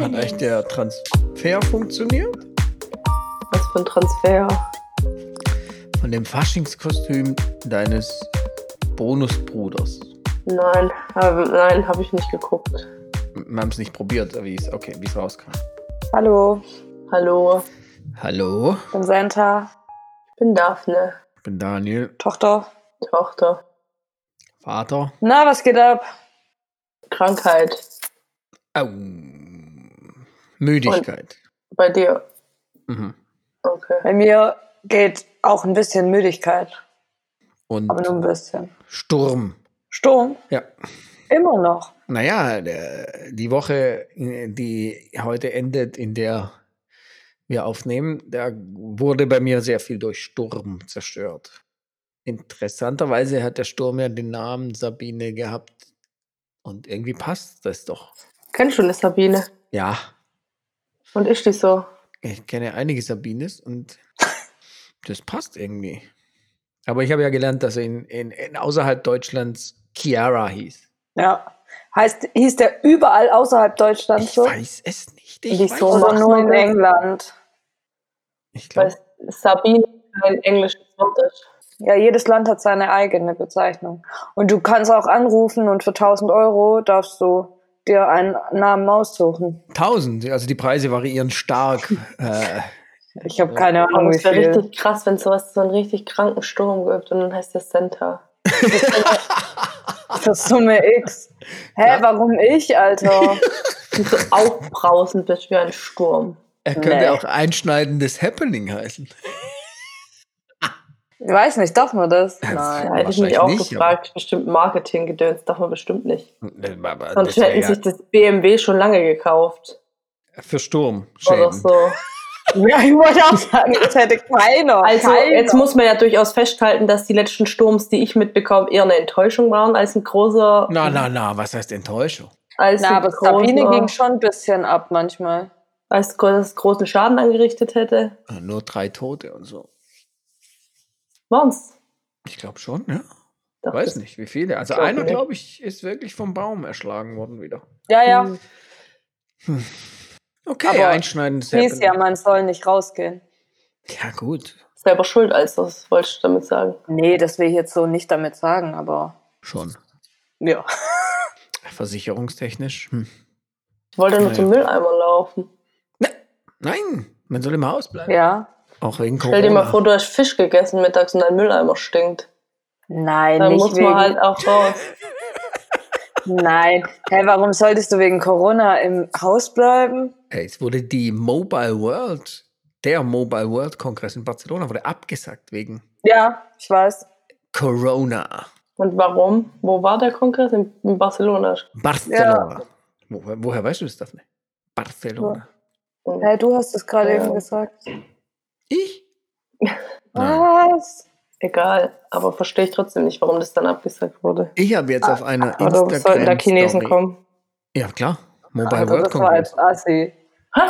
Hat echt der Transfer funktioniert? Was für ein Transfer? Von dem Faschingskostüm deines Bonusbruders. Nein, hab, nein, habe ich nicht geguckt. Wir haben es nicht probiert, wie es okay, wie es rauskam. Hallo, Hallo, Hallo, ich bin Santa, ich bin Daphne, ich bin Daniel, Tochter. Tochter. Vater. Na, was geht ab? Krankheit. Au. Müdigkeit. Bei dir. Mhm. Okay. Bei mir geht auch ein bisschen Müdigkeit, Und aber nur ein bisschen. Sturm. Sturm? Ja. Immer noch. Naja, der, die Woche, die heute endet, in der wir aufnehmen, da wurde bei mir sehr viel durch Sturm zerstört. Interessanterweise hat der Sturm ja den Namen Sabine gehabt. Und irgendwie passt das doch. Kennst du eine Sabine? Ja, Und ist die so? ich kenne einige Sabines und das passt irgendwie. Aber ich habe ja gelernt, dass er in, in, in außerhalb Deutschlands Chiara hieß. Ja. Heißt, hieß der überall außerhalb Deutschlands Ich so? weiß es nicht. Ich, weiß, Oder macht nur in das? England? ich glaube, Sabine kein englisches Wort ist. Ja, jedes Land hat seine eigene Bezeichnung. Und du kannst auch anrufen und für 1000 Euro darfst du dir einen Namen aussuchen. 1000. Also die Preise variieren stark. äh, Ich habe keine Aber Ahnung, wie es wäre richtig krass, wenn es sowas so einen richtig kranken Sturm gibt und dann heißt der Center. Für Summe X. Hä, warum ich, Alter? Und so aufbrausend bist wie ein Sturm. er könnte Nee. auch einschneidendes Happening heißen. Ich weiß nicht, darf man das? Da Nein. hätte ich mich auch nicht, gefragt, bestimmt Marketinggedöns darf man bestimmt nicht. Aber Sonst hätten ja sich das BMW schon lange gekauft. für Sturm. Oder so. Ja, ich wollte auch sagen, das hätte keiner. Also keiner. jetzt muss man ja durchaus festhalten, dass die letzten Sturms, die ich mitbekomme, eher eine Enttäuschung waren als ein großer. Na, na, na, was heißt Enttäuschung? Als Na, aber Sabine ging schon ein bisschen ab manchmal. als das großen Schaden angerichtet hätte. Ah, Nur drei Tote und so. Waren's? Ich glaube schon, ja. Doch, Weiß nicht, wie viele. Also glaub einer, glaube ich, ist wirklich vom Baum erschlagen worden wieder. Ja, ja. Hm. Okay, Aber einschneidendes Hieß ja, man soll nicht rausgehen. Ja, gut. Selber schuld, als das wollte ich damit sagen. Nee, das will ich jetzt so nicht damit sagen, aber Schon. ja. Versicherungstechnisch. Hm. Ich wollte nur Naja. zum Mülleimer laufen. Nein, man soll im Haus bleiben. Ja. Auch wegen Corona. Stell dir mal vor, du hast Fisch gegessen mittags und dein Mülleimer stinkt. Nein, Dann nicht muss wegen. man halt auch raus. Nein. Hä, warum solltest du wegen Corona im Haus bleiben? Hey, es wurde die Mobile World, der Mobile World Kongress in Barcelona, wurde abgesagt wegen Ja, ich weiß. Corona. Und warum? Wo war der Kongress? In, in Barcelona. Barcelona. Wo, woher weißt du das, Daphne? Barcelona. Hey, du hast es gerade Ja. eben gesagt. Ich? Nein. Was? Egal, aber verstehe ich trotzdem nicht, warum das dann abgesagt wurde. Ich habe jetzt auf einer Oder sollten da Chinesen kommen? Ja, klar. Mobile Also, World das war Kongress. als Assi. Hä?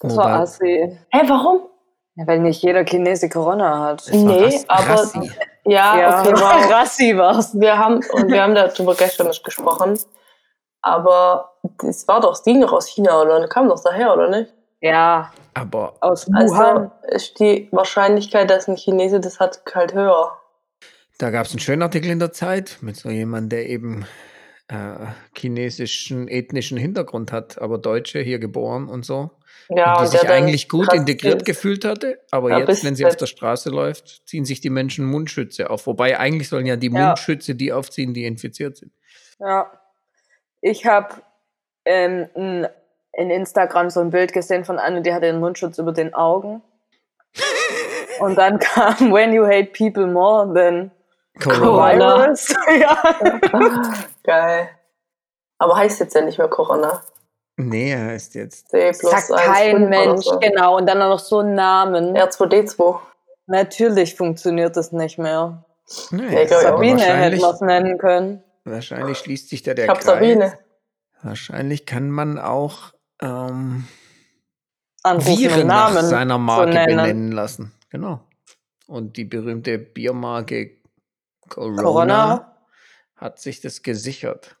Das war Mobile- Assi. Hä, warum? Ja, weil nicht jeder Chinese Corona hat. Das war Nee, aber- Rassi. Ja, ja, okay, wow. Rassi war's. Wir haben, und wir haben darüber gestern nicht gesprochen, aber das war doch, das ging doch aus China, oder? Kam doch daher, oder nicht? Ja, Aber aus Also Wuhan. ist die Wahrscheinlichkeit, dass ein Chinese das hat, halt höher. da gab es einen schönen Artikel in der Zeit mit so jemandem, der eben äh, chinesischen ethnischen Hintergrund hat, aber Deutsche hier geboren und so. Ja, und die und sich eigentlich gut integriert ist. gefühlt hatte, aber Ja, jetzt, wenn sie auf der Straße läuft, ziehen sich die Menschen Mundschütze auf. Wobei eigentlich sollen ja die Ja. Mundschütze die aufziehen, die infiziert sind. Ja. Ich habe ähm, in, in Instagram so ein Bild gesehen von einer, die hatte den Mundschutz über den Augen. Und dann kam When you hate people more than Corona. virus. ja. Geil. Aber heißt jetzt ja nicht mehr Corona. Nee, er heißt jetzt. C Sagt 1,5 kein Mensch, so. genau. Und dann noch so einen Namen. R2D2. Natürlich funktioniert das nicht mehr. Nee, Sabine hätten wahrscheinlich, wir es nennen können. wahrscheinlich schließt sich da der Ich hab Kreis. Sabine. Wahrscheinlich kann man auch ähm, Viren nach Namen seiner Marke nennen. benennen lassen. Genau. Und die berühmte Biermarke Corona, Corona. hat sich das gesichert.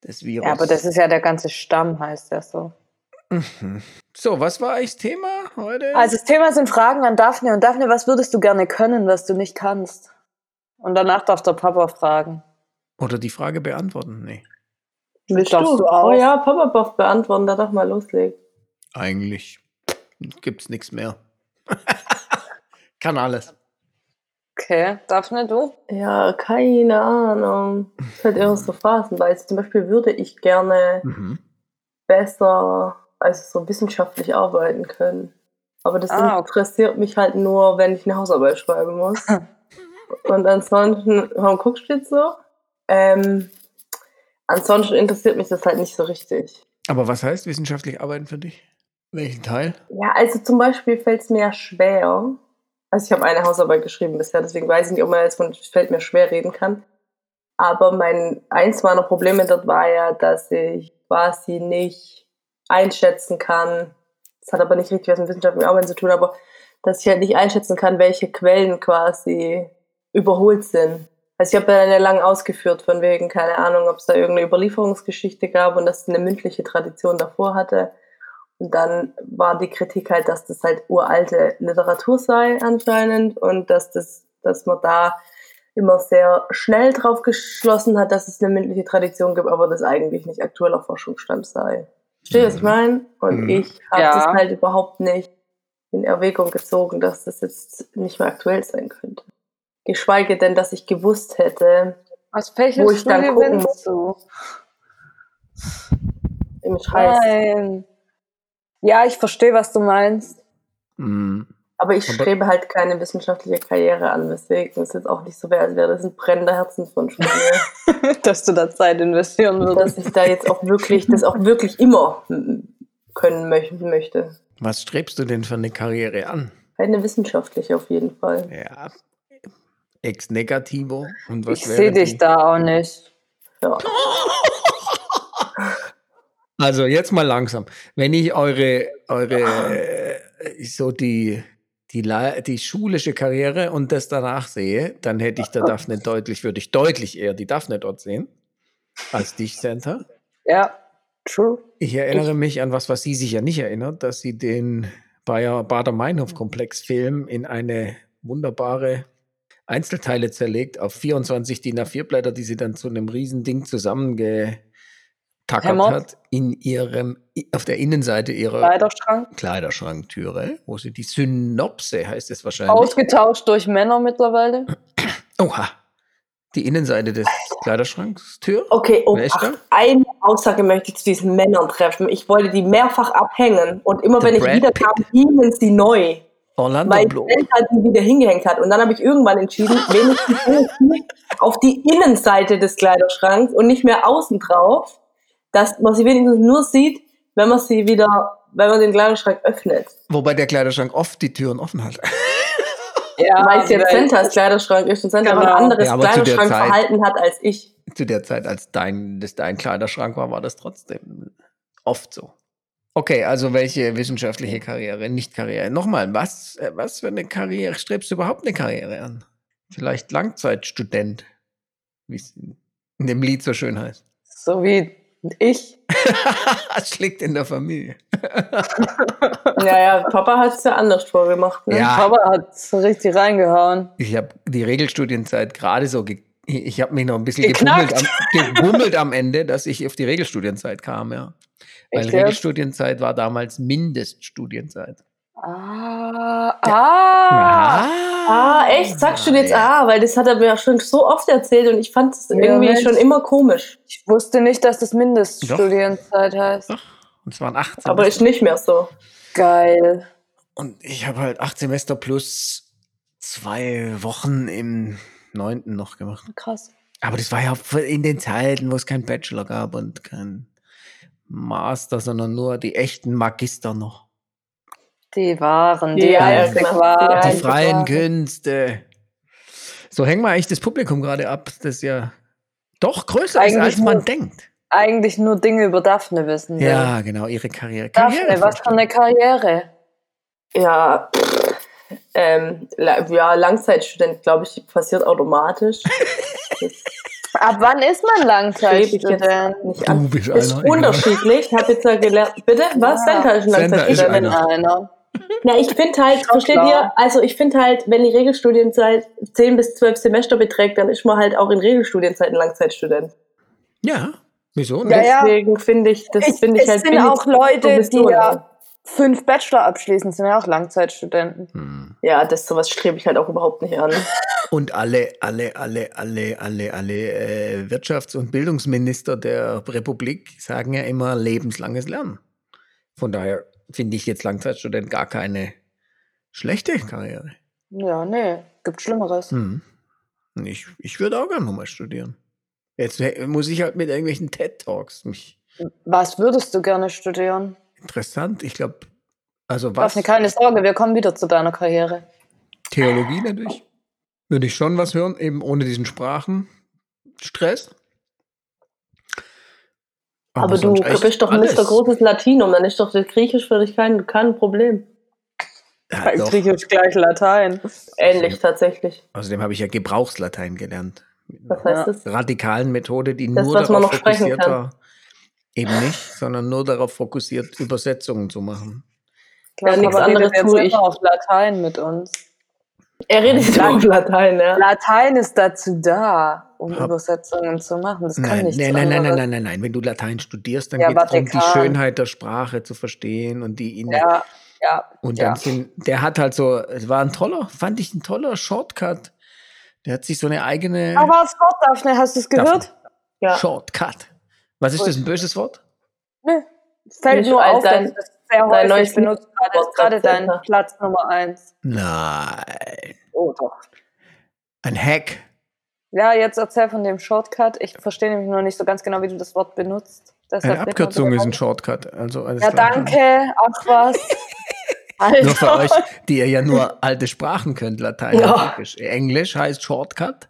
Das Virus. Ja, aber das ist ja der ganze Stamm, heißt ja so. Mhm. So, was war eigentlich das Thema heute? Also das Thema sind Fragen an Daphne. Und Daphne, was würdest du gerne können, was du nicht kannst? Und danach darf der Papa fragen. Oder die Frage beantworten? Nee. Willst Darfst du? du auch. Oh ja, Papa darf beantworten, da darf mal loslegen. Eigentlich gibt's nichts mehr. Kann alles. Okay, Daphne, du? Ja, keine Ahnung. Es ist halt immer so phasenweise. Zum Beispiel würde ich gerne Mhm. besser, also so wissenschaftlich arbeiten können. Aber das Ah, okay. interessiert mich halt nur, wenn ich eine Hausarbeit schreiben muss. Und ansonsten, warum guckst du jetzt so? Ähm, ansonsten interessiert mich das halt nicht so richtig. Aber was heißt wissenschaftlich arbeiten für dich? Welchen Teil? Ja, also zum Beispiel fällt es mir ja schwer. Also ich habe eine Hausarbeit geschrieben bisher, deswegen weiß ich nicht, ob man jetzt von fällt mir schwer reden kann. Aber mein eins meiner Probleme dort war ja, dass ich quasi nicht einschätzen kann. Das hat aber nicht richtig was mit wissenschaftlichem Arbeiten zu tun, aber dass ich halt nicht einschätzen kann, welche Quellen quasi überholt sind. Also ich habe dann ja lang ausgeführt, von wegen, keine Ahnung, ob es da irgendeine Überlieferungsgeschichte gab und dass es eine mündliche Tradition davor hatte. Und dann war die Kritik halt, dass das halt uralte Literatur sei anscheinend und dass das, dass man da immer sehr schnell drauf geschlossen hat, dass es eine mündliche Tradition gibt, aber das eigentlich nicht aktueller Forschungsstand sei. Versteht ihr, was ich meine? Und Mhm. ich habe Ja. das halt überhaupt nicht in Erwägung gezogen, dass das jetzt nicht mehr aktuell sein könnte. Geschweige denn, dass ich gewusst hätte, Was welches Wo ich dann Studie gucken willst du? im Scheiß. Nein. Ja, ich verstehe, was du meinst. Mhm. Aber ich Aber- strebe halt keine wissenschaftliche Karriere an, weswegen es jetzt auch nicht so wäre, als wäre das ein brennender Herzenswunsch von mir. dass du da Zeit investieren dass würdest. ich da jetzt auch wirklich, das auch wirklich immer mm, können möchte. Was strebst du denn für eine Karriere an? Eine wissenschaftliche auf jeden Fall. Ja. Ex negativo. Und was Ich sehe dich die? da auch nicht. Ja. Also jetzt mal langsam. Wenn ich eure, eure äh, so die, die, die schulische Karriere und das danach sehe, dann hätte ich der Daphne deutlich, würde ich deutlich eher die Daphne dort sehen, als dich, Santa. Ja, true. Ich erinnere mich an was, was sie sich ja nicht erinnert, dass sie den Bayer Bader-Meinhof-Komplex-Film in eine wunderbare Einzelteile zerlegt auf 24 DIN A4-Blätter, die sie dann zu einem Riesending zusammengetackert hat in ihrem, auf der Innenseite ihrer Kleiderschrank. Kleiderschranktüre, wo sie die Synopse heißt es wahrscheinlich. Ausgetauscht durch Männer mittlerweile. Oha. Die Innenseite des Kleiderschrankstür. Okay, oh, ach, eine Aussage möchte ich zu diesen Männern treffen. Ich wollte die mehrfach abhängen und immer The wenn ich Brad wiederkam, hingen sie neu. Orlando weil Bloom. Sven halt die wieder hingehängt hat. Und dann habe ich irgendwann entschieden, wenigstens auf die Innenseite des Kleiderschranks und nicht mehr außen drauf, dass man sie wenigstens nur sieht, wenn man sie wieder, wenn man den Kleiderschrank öffnet. Wobei der Kleiderschrank oft die Türen offen hat. Ja, weil es jetzt Centers Kleiderschrank ist und Center Genau. ein anderes Ja, Kleiderschrankverhalten hat als ich. Zu der Zeit, als dein, das dein Kleiderschrank war, war das trotzdem oft so. Okay, also welche wissenschaftliche Karriere, nicht Karriere. Nochmal, was, äh, was für eine Karriere, strebst du überhaupt eine Karriere an? Vielleicht Langzeitstudent, wie es in dem Lied so schön heißt. So wie ich. Es liegt in der Familie. Naja, Papa hat es ja anders vorgemacht. Ne? Ja. Papa hat so richtig reingehauen. Ich habe die Regelstudienzeit gerade so, ge ich habe mich noch ein bisschen gebummelt am, gebummelt am Ende, dass ich auf die Regelstudienzeit kam, ja. Weil Echt? Regelstudienzeit war damals Mindeststudienzeit. Ah, ah. Ah, echt? Sagst du jetzt ja. ah? Weil das hat er mir ja schon so oft erzählt und ich fand es Ja, irgendwie Mensch. schon immer komisch. Ich wusste nicht, dass das Mindeststudienzeit heißt. Doch. Und es waren acht Aber ist Semester. nicht mehr so. Geil. Und ich habe halt acht Semester plus zwei Wochen im neunten noch gemacht. Krass. Aber das war ja in den Zeiten, wo es keinen Bachelor gab und kein Master, sondern nur die echten Magister noch. Die waren, die genau. waren. Die Die freien. Künste. So hängen wir eigentlich das Publikum gerade ab, das ja doch größer ist, Eigentlich als man nur- denkt. Eigentlich nur Dinge über Daphne wissen. will. Ja, genau, ihre Karriere. Daphne, was für eine Karriere? Ja, pff, ähm, ja Langzeitstudent, glaube ich, passiert automatisch. Ab wann ist man ich Langzeitstudent? Du bist Ist einer, egal. unterschiedlich. Ich habe jetzt ja gelernt. Bitte? Was? Ja. Senta ist ein Senta ist Langzeitstudent. einer. Einer. Ja, ich finde halt, Schon versteht ihr? Also ich finde halt, wenn die Regelstudienzeit 10 bis 12 Semester beträgt, dann ist man halt auch in Regelstudienzeit ein Langzeitstudent. Ja, wieso? Ja, ja. Deswegen finde ich, das Ich, finde ich es halt sind billig auch Leute, die ja fünf Bachelor abschließen, sind ja auch Langzeitstudenten. Hm. Ja, das sowas strebe ich halt auch überhaupt nicht an. Und alle, alle, alle, alle, alle, alle äh, Wirtschafts- und Bildungsminister der Republik sagen ja immer lebenslanges Lernen. Von daher finde ich jetzt Langzeitstudent gar keine schlechte Karriere. Ja, nee, gibt Schlimmeres. Hm. Ich, ich würde auch gerne nochmal studieren. Jetzt äh, muss ich halt mit irgendwelchen TED-Talks mich Was würdest du gerne studieren? Interessant. Ich glaube, also Was? was? keine Sorge, wir kommen wieder zu deiner Karriere. Theologie natürlich. Würde ich schon was hören, eben ohne diesen Sprachenstress. Aber, du sonst echt bist doch alles. Mr. Großes Latinum, dann ist doch das Griechisch für dich kein, kein Problem. Ja, doch. Griechisch gleich Latein. Ähnlich tatsächlich. Außerdem habe ich ja Gebrauchslatein gelernt. Was heißt das? radikalen Methode, die Das, nur was man darauf noch sprechen kann. war. Eben nicht, sondern nur darauf fokussiert, Übersetzungen zu machen. Ja, nichts aber anderes tue immer ich. auf Latein mit uns. Er redet So. ja auf Latein, ja. Latein ist dazu da, um Hab- Übersetzungen zu machen. Das kann Nein, nicht nein, nein, nein, nein, nein, nein, nein. Wenn du Latein studierst, dann Ja, geht es darum, die. Schönheit der Sprache zu verstehen und die in Ja, ja. Und ja. dann sind, der hat halt so, es war ein toller, fand ich ein toller Shortcut. Der hat sich so eine eigene Aber Gott, Daphne, hast du es Daphne. gehört? ja. Shortcut. Was ist das, ein böses Wort? Nö. Fällt Nicht nur als auf, dein- dass das sehr dein häufig neues benutzt gerade ist gerade dein. Platz Nummer eins. Nein. Oh doch. Ein Hack. Ja, jetzt erzähl von dem Shortcut. Ich verstehe nämlich noch nicht so ganz genau, wie du das Wort benutzt. Deshalb Eine Abkürzung ist ein. Shortcut. Also alles Ja, danke. Ach was. Alter. Nur für euch, die ihr ja nur alte Sprachen könnt, Latein Ja. Englisch heißt Shortcut,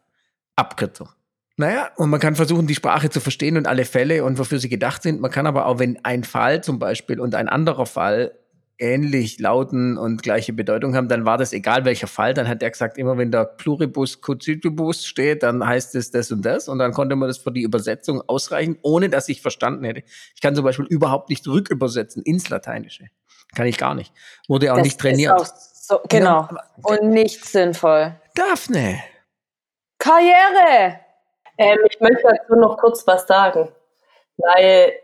Abkürzung. Naja, und man kann versuchen, die Sprache zu verstehen und alle Fälle und wofür sie gedacht sind. Man kann aber auch, wenn ein Fall zum Beispiel und ein anderer Fall ähnlich lauten und gleiche Bedeutung haben, dann war das egal welcher Fall. Dann hat er gesagt, immer wenn da Pluribus Cocitibus steht, dann heißt es das und das. Und dann konnte man das für die Übersetzung ausreichen, ohne dass ich verstanden hätte. Ich kann zum Beispiel überhaupt nicht rückübersetzen ins Lateinische. Kann ich gar nicht. Wurde auch Das nicht trainiert. Ist auch so, genau. Ja, Und nicht sinnvoll. Daphne. Karriere. Ähm, ich möchte dazu noch kurz was sagen, weil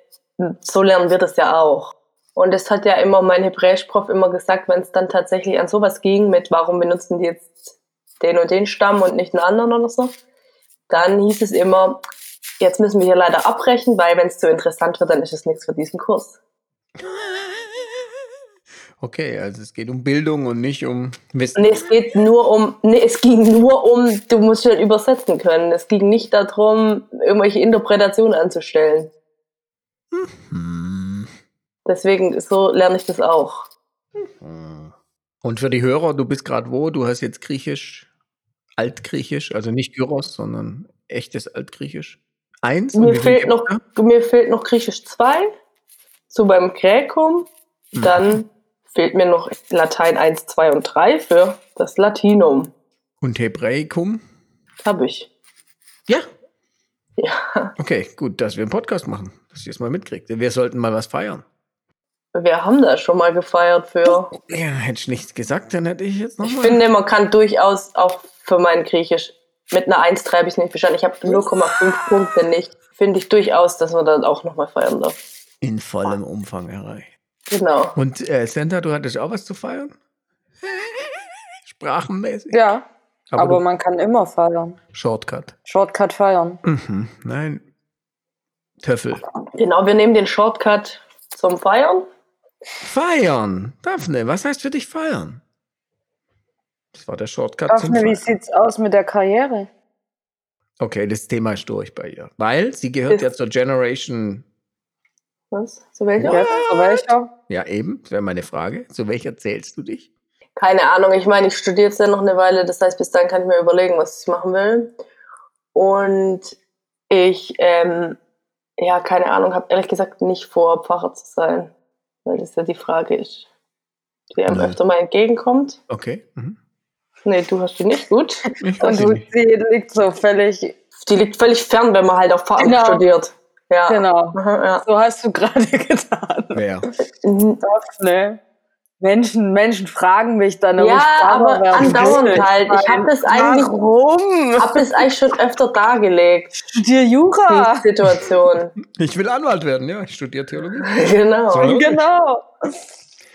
so lernen wir das ja auch. Und es hat ja immer mein Hebräischprof immer gesagt, wenn es dann tatsächlich an sowas ging, mit warum benutzen die jetzt den und den Stamm und nicht einen anderen oder so, dann hieß es immer, jetzt müssen wir hier leider abbrechen, weil wenn es zu interessant wird, dann ist es nichts für diesen Kurs. Okay, also es geht um Bildung und nicht um Wissen. Nee, es geht nur um, nee, es ging nur um, du musst halt übersetzen können. Es ging nicht darum, irgendwelche Interpretationen anzustellen. Hm. Deswegen, so lerne ich das auch. Und für die Hörer, du bist gerade wo? Du hast jetzt Griechisch, Altgriechisch, also nicht Gyros, sondern echtes Altgriechisch. Eins? Mir fehlt, noch, mir fehlt noch Griechisch 2, so beim Gräkum. Mhm. Fehlt mir noch Latein 1, 2 und 3 für das Latinum. Und Hebräikum? Habe ich. Ja. Ja. Okay, gut, dass wir einen Podcast machen, dass ihr es mal mitkriegt. Wir sollten mal was feiern. Wir haben das schon mal gefeiert für. Ja, hätte ich nichts gesagt, dann hätte ich jetzt Ich nochmal. finde, man kann durchaus auch für mein Griechisch mit einer 1, 3 habe ich nicht verstanden. Ich habe 0,5 Punkte nicht. Finde ich durchaus, dass man dann auch nochmal feiern darf. In vollem Umfang erreicht. Genau. Und äh, Senta, du hattest auch was zu feiern? Sprachenmäßig? Ja, Aber, aber, man kann immer feiern. Shortcut. Shortcut feiern. Mhm. Nein. Töffel. Genau, wir nehmen den Shortcut zum Feiern. Feiern. Daphne, was heißt für dich feiern? Das war der Shortcut zum Daphne, wie sieht's aus mit der Karriere? Okay, das Thema ist durch bei ihr. Weil sie gehört Ist- ja zur Generation. Was? Zu welcher? Ja, zu welcher? Ja, eben, das wäre meine Frage. Zu welcher zählst du dich? Keine Ahnung, ich meine, ich studiere jetzt ja noch eine Weile, das heißt, bis dann kann ich mir überlegen, was ich machen will. Und ich, ähm, ja, keine Ahnung, habe ehrlich gesagt nicht vor, Pfarrer zu sein, weil das ja die Frage ist, die einem Nein. öfter mal entgegenkommt. Okay. Mhm. Nee, du hast die nicht gut. Ich Und du, nicht. sie liegt so völlig die liegt völlig fern, wenn man halt auf Farben Genau. studiert. Ja. Genau. Ja. So hast du gerade getan. Wer? Mhm. Ne? Menschen, Menschen fragen mich dann, ob Ja, ich aber werden andauernd halt. Ich hab das eigentlich- Warum? Hab das eigentlich schon öfter dargelegt, Studier die Jura. Situation. Ich will Anwalt werden, ja. Ich studiere Theologie. genau. So. Genau.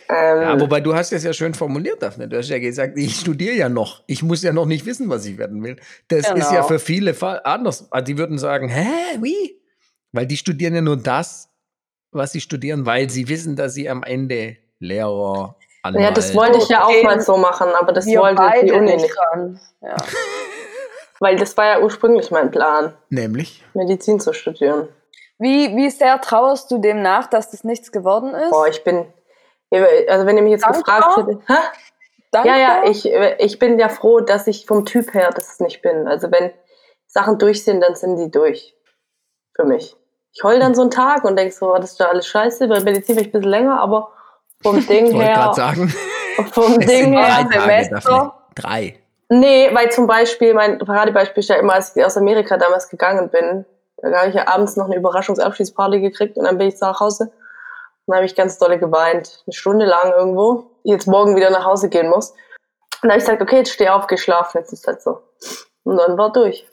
Ähm, Ja, wobei du hast es ja schön formuliert, Daphne. Du hast ja gesagt, ich studiere ja noch. Ich muss ja noch nicht wissen, was ich werden will. Das Genau. ist ja für viele Fall anders. Also die würden sagen, hä, wie? Weil die studieren ja nur das, was sie studieren, weil sie wissen, dass sie am Ende Lehrer, Anwalt. ja, das wollte ich ja auch mal so machen, aber das Wir wollte die Uni nicht nicht. dran. Ja. Weil das war ja ursprünglich mein Plan, Nämlich? Medizin zu studieren. Wie, wie sehr trauerst du dem nach, dass das nichts geworden ist? Boah, ich bin, also wenn ihr mich jetzt Dankbar? gefragt hättet, hä? Dankbar? Ja, ja, ich, ich bin ja froh, dass ich vom Typ her das nicht bin. Also wenn Sachen durch sind, dann sind die durch. Für mich. Ich heul dann so einen Tag und denk so, oh, das ist ja alles scheiße. Bei Medizin bin ich ein bisschen länger, aber vom Ding her. gerade sagen, Vom Ding her. Semester. Drei. Nee, weil zum Beispiel, mein Paradebeispiel ist ja immer, als ich aus Amerika damals gegangen bin, da habe ich ja abends noch eine Überraschungsabschiedsparty gekriegt und dann bin ich nach Hause und dann habe ich ganz dolle geweint. Eine Stunde lang irgendwo. Jetzt morgen wieder nach Hause gehen muss. Und dann habe ich gesagt, okay, jetzt steh auf, geh schlafen, jetzt ist halt so. Und dann war durch.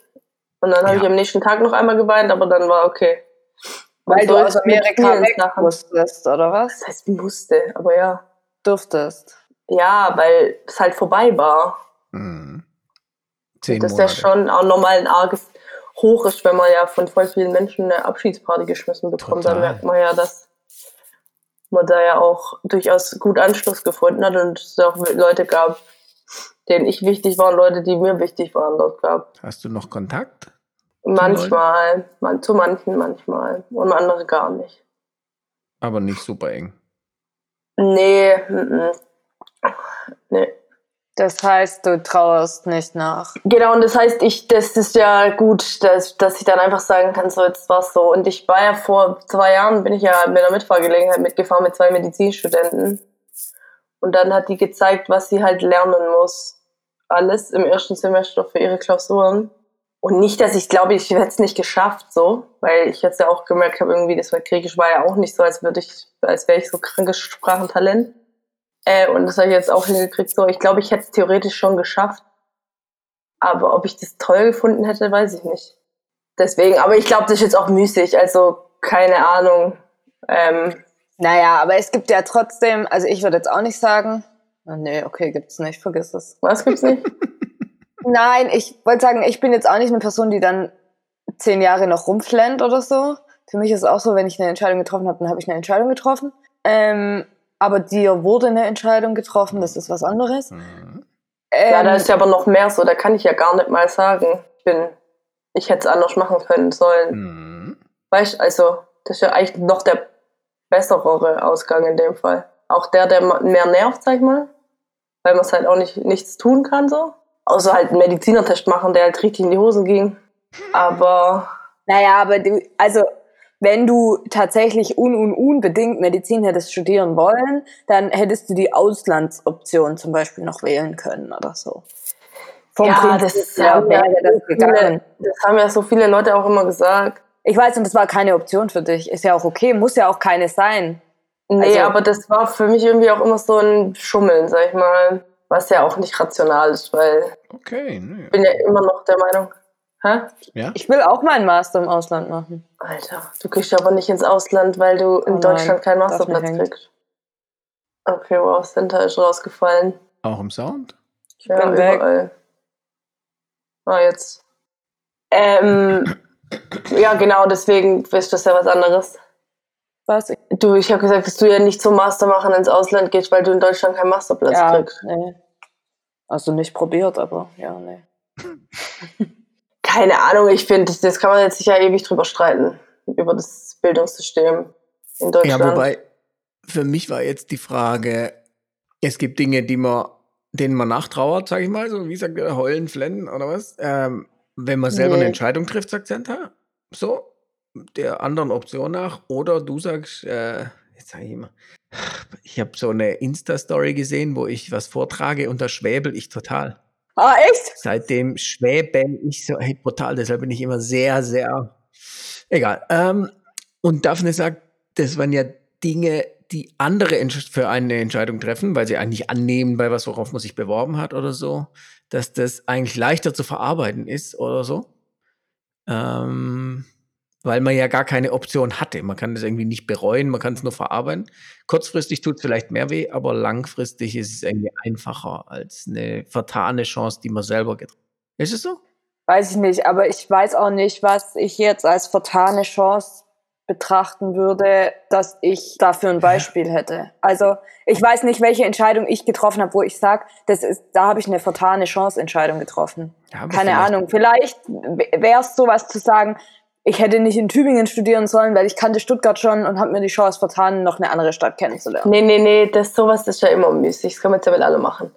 Und dann habe Ja. ich am nächsten Tag noch einmal geweint, aber dann war okay. Weil du ist aus Amerika weg musstest, oder was? Das heißt, musste, aber ja. Durftest. Ja, weil es halt vorbei war. Hm. Zehn das Monate. ja schon auch nochmal ein arges Hoch ist, wenn man ja von voll vielen Menschen eine Abschiedsparty geschmissen bekommt. Total. Dann merkt man ja, dass man da ja auch durchaus gut Anschluss gefunden hat und es auch Leute gab, denen ich wichtig war und Leute, die mir wichtig waren, dort gab. Hast du noch Kontakt? Manchmal, man, zu manchen manchmal und andere gar nicht. Aber nicht super eng. Nee, mm, mm. nee. Das heißt, du trauerst nicht nach. Genau, und das heißt, ich, das ist ja gut, dass, dass ich dann einfach sagen kann, so jetzt war's so. Und ich war ja vor zwei Jahren, bin ich ja mit einer Mitfahrgelegenheit mitgefahren mit zwei Medizinstudenten. Und dann hat die gezeigt, was sie halt lernen muss. Alles im ersten Semester für ihre Klausuren. Und nicht, dass ich glaube, ich hätte es nicht geschafft, so, weil ich jetzt ja auch gemerkt habe, irgendwie, das war Griechisch war ja auch nicht so, als würde ich, als wäre ich so krankes Sprachentalent. Äh, und das habe ich jetzt auch hingekriegt. So, ich glaube, ich hätte es theoretisch schon geschafft. Aber ob ich das toll gefunden hätte, weiß ich nicht. Deswegen, aber ich glaube, das ist jetzt auch müßig. Also, keine Ahnung. Ähm, Naja, aber es gibt ja trotzdem, also ich würde jetzt auch nicht sagen, ah, nee, okay, gibt's nicht, vergiss es. was gibt's nicht? Nein, ich wollte sagen, ich bin jetzt auch nicht eine Person, die dann zehn Jahre noch rumflennt oder so. Für mich ist es auch so, wenn ich eine Entscheidung getroffen habe, dann habe ich eine Entscheidung getroffen. Ähm, aber dir wurde eine Entscheidung getroffen, das ist was anderes. Mhm. Ähm, ja, da ist ja aber noch mehr so. Da kann ich ja gar nicht mal sagen, ich bin, ich hätte es anders machen können sollen. Mhm. Weißt also, das ist ja eigentlich noch der bessere Ausgang in dem Fall. Auch der, der mehr nervt, sag ich mal. Weil man es halt auch nicht nichts tun kann, so. Außer halt einen Medizinertest machen, der halt richtig in die Hosen ging. Aber Naja, aber du, also wenn du tatsächlich un un unbedingt Medizin hättest studieren wollen, dann hättest du die Auslandsoption zum Beispiel noch wählen können oder so. Vom ja, Prinzip das, her haben ja das so gegangen. viele, das haben ja so viele Leute auch immer gesagt. Ich weiß, und das war keine Option für dich. Ist ja auch okay, muss ja auch keine sein. Nee, Also- aber das war für mich irgendwie auch immer so ein Schummeln, sag ich mal. Was ja auch nicht rational ist, weil Okay, ne. ich bin ja immer noch der Meinung. Hä? Ja? Ich will auch meinen Master im Ausland machen. Alter, du gehst aber nicht ins Ausland, weil du in Oh nein, Deutschland keinen Masterplatz kriegst. Okay, wow, Center ist rausgefallen. Auch im Sound? Ich Ja, bin weg. überall. Ah, jetzt. Ähm, ja, genau, deswegen ist das ja was anderes. Was? Ich, Du, ich habe gesagt, dass du ja nicht zum Master machen ins Ausland gehst, weil du in Deutschland keinen Masterplatz ja, kriegst. nee. Also nicht probiert, aber ja, nee. Keine Ahnung, ich finde, das, das kann man jetzt sicher ewig drüber streiten, über das Bildungssystem in Ja, Deutschland. wobei, für mich war jetzt die Frage, es gibt Dinge, die man, denen man nachtrauert, sag ich mal, so wie sagt ihr, heulen, flennen oder was? Ähm, wenn man selber eine Nee. Entscheidung trifft, sagt Santa, so, der anderen Option nach, oder du sagst, äh, jetzt sag ich immer, ich habe so eine Insta-Story gesehen, wo ich was vortrage und da schwäbel ich total. Ah, echt? Seitdem schwäbe ich so, hey, brutal, deshalb bin ich immer sehr, sehr, egal. Ähm, und Daphne sagt, das waren ja Dinge, die andere für eine Entscheidung treffen, weil sie eigentlich annehmen bei was, worauf man sich beworben hat oder so, dass das eigentlich leichter zu verarbeiten ist oder so. Ähm, weil man ja gar keine Option hatte. Man kann das irgendwie nicht bereuen, man kann es nur verarbeiten. Kurzfristig tut es vielleicht mehr weh, aber langfristig ist es irgendwie einfacher als eine vertane Chance, die man selber getroffen hat. Ist es so? Weiß ich nicht, aber ich weiß auch nicht, was ich jetzt als vertane Chance betrachten würde, dass ich dafür ein Beispiel hätte. Also ich weiß nicht, welche Entscheidung ich getroffen habe, wo ich sage, das ist, da habe ich eine vertane Chance-Entscheidung getroffen. Ja, Keine vielleicht- Ahnung. Vielleicht wäre es sowas zu sagen, ich hätte nicht in Tübingen studieren sollen, weil ich kannte Stuttgart schon und habe mir die Chance vertan, noch eine andere Stadt kennenzulernen. Nee, nee, nee, das, sowas ist ja immer müßig. Das kann man jetzt ja mit alle machen.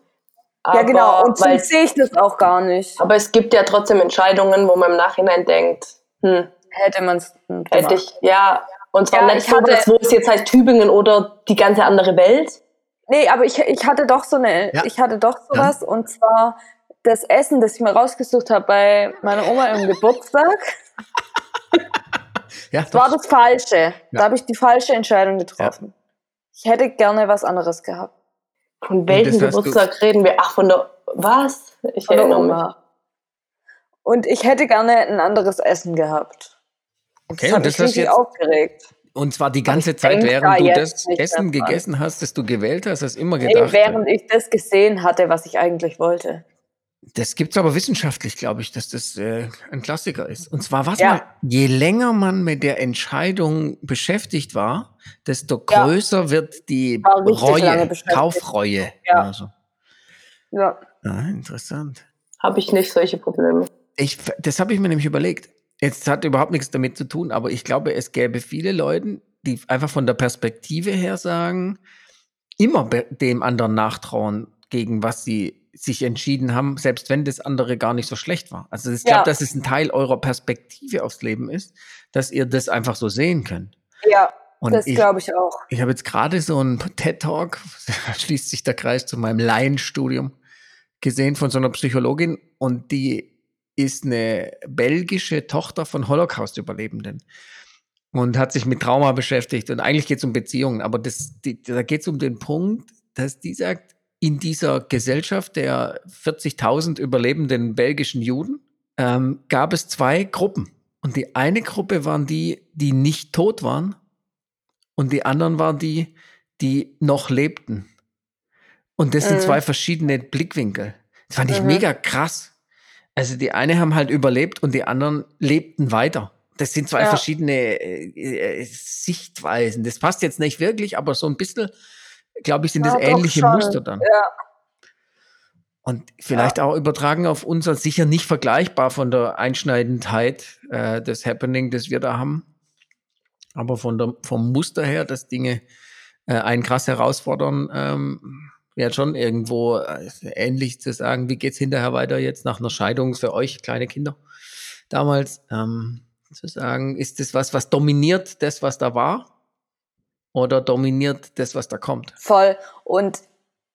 ja, genau. Und so sehe ich das auch gar nicht. aber es gibt ja trotzdem Entscheidungen, wo man im Nachhinein denkt, hm, Hätte man es hätte ich, ja, und zwar Ja, nicht ich hatte- sowas, wo es jetzt heißt Tübingen oder die ganze andere Welt. Nee, aber ich, ich hatte doch so eine, Ja. ich hatte doch sowas und zwar das Essen, das ich mir rausgesucht habe bei meiner Oma im Geburtstag, Ja, das war das Falsche. Ja. Da habe ich die falsche Entscheidung getroffen. Ich hätte gerne was anderes gehabt. Von welchem du- Geburtstag reden wir? Ach, von der, was? Ich Von erinnere mich. Oma. Und ich hätte gerne ein anderes Essen gehabt. Okay, das und das hast richtig jetzt, aufgeregt. und zwar die ganze Zeit, während da du das Essen gegessen hast, das du gewählt hast, hast immer Nee, gedacht. während ich das gesehen hatte, was ich eigentlich wollte. Das gibt's aber wissenschaftlich, glaube ich, dass das äh, ein Klassiker ist. Und zwar was Ja. mal, je länger man mit der Entscheidung beschäftigt war, desto Ja. größer wird die Reue. Kaufreue. Ja. Also. Ja. Ah, interessant. Habe ich nicht solche Probleme. Ich, das habe ich mir nämlich überlegt. Jetzt hat überhaupt nichts damit zu tun, aber ich glaube, es gäbe viele Leute, die einfach von der Perspektive her sagen, immer dem anderen nachtrauen, gegen was sie sich entschieden haben, selbst wenn das andere gar nicht so schlecht war. Also ich glaube, Ja. dass es ein Teil eurer Perspektive aufs Leben ist, dass ihr das einfach so sehen könnt. Ja, Und das glaube ich auch. ich habe jetzt gerade so einen TED-Talk, schließt sich der Kreis zu meinem Laienstudium, gesehen von so einer Psychologin und die ist eine belgische Tochter von Holocaust-Überlebenden und hat sich mit Trauma beschäftigt und eigentlich geht es um Beziehungen, aber das, die, da geht es um den Punkt, dass die sagt, in dieser Gesellschaft der 40.000 überlebenden belgischen Juden ähm, gab es zwei Gruppen. Und die eine Gruppe waren die, die nicht tot waren und die anderen waren die, die noch lebten. Und das sind Mhm. zwei verschiedene Blickwinkel. Das fand ich Mhm. mega krass. Also die eine haben halt überlebt und die anderen lebten weiter. Das sind zwei Ja. verschiedene äh, äh, Sichtweisen. Das passt jetzt nicht wirklich, aber so ein bisschen, glaube ich, sind das Ja, doch ähnliche schon. Muster dann. Ja. Und vielleicht auch übertragen auf unser, sicher nicht vergleichbar von der Einschneidendheit äh, des Happening, das wir da haben. Aber von der, vom Muster her, dass Dinge äh, einen krass herausfordern, ähm, wäre schon irgendwo äh, ähnlich zu sagen, wie geht's hinterher weiter jetzt nach einer Scheidung für euch, kleine Kinder damals, ähm, zu sagen, ist das was, was dominiert das, was da war? Oder dominiert das, was da kommt? Voll. Und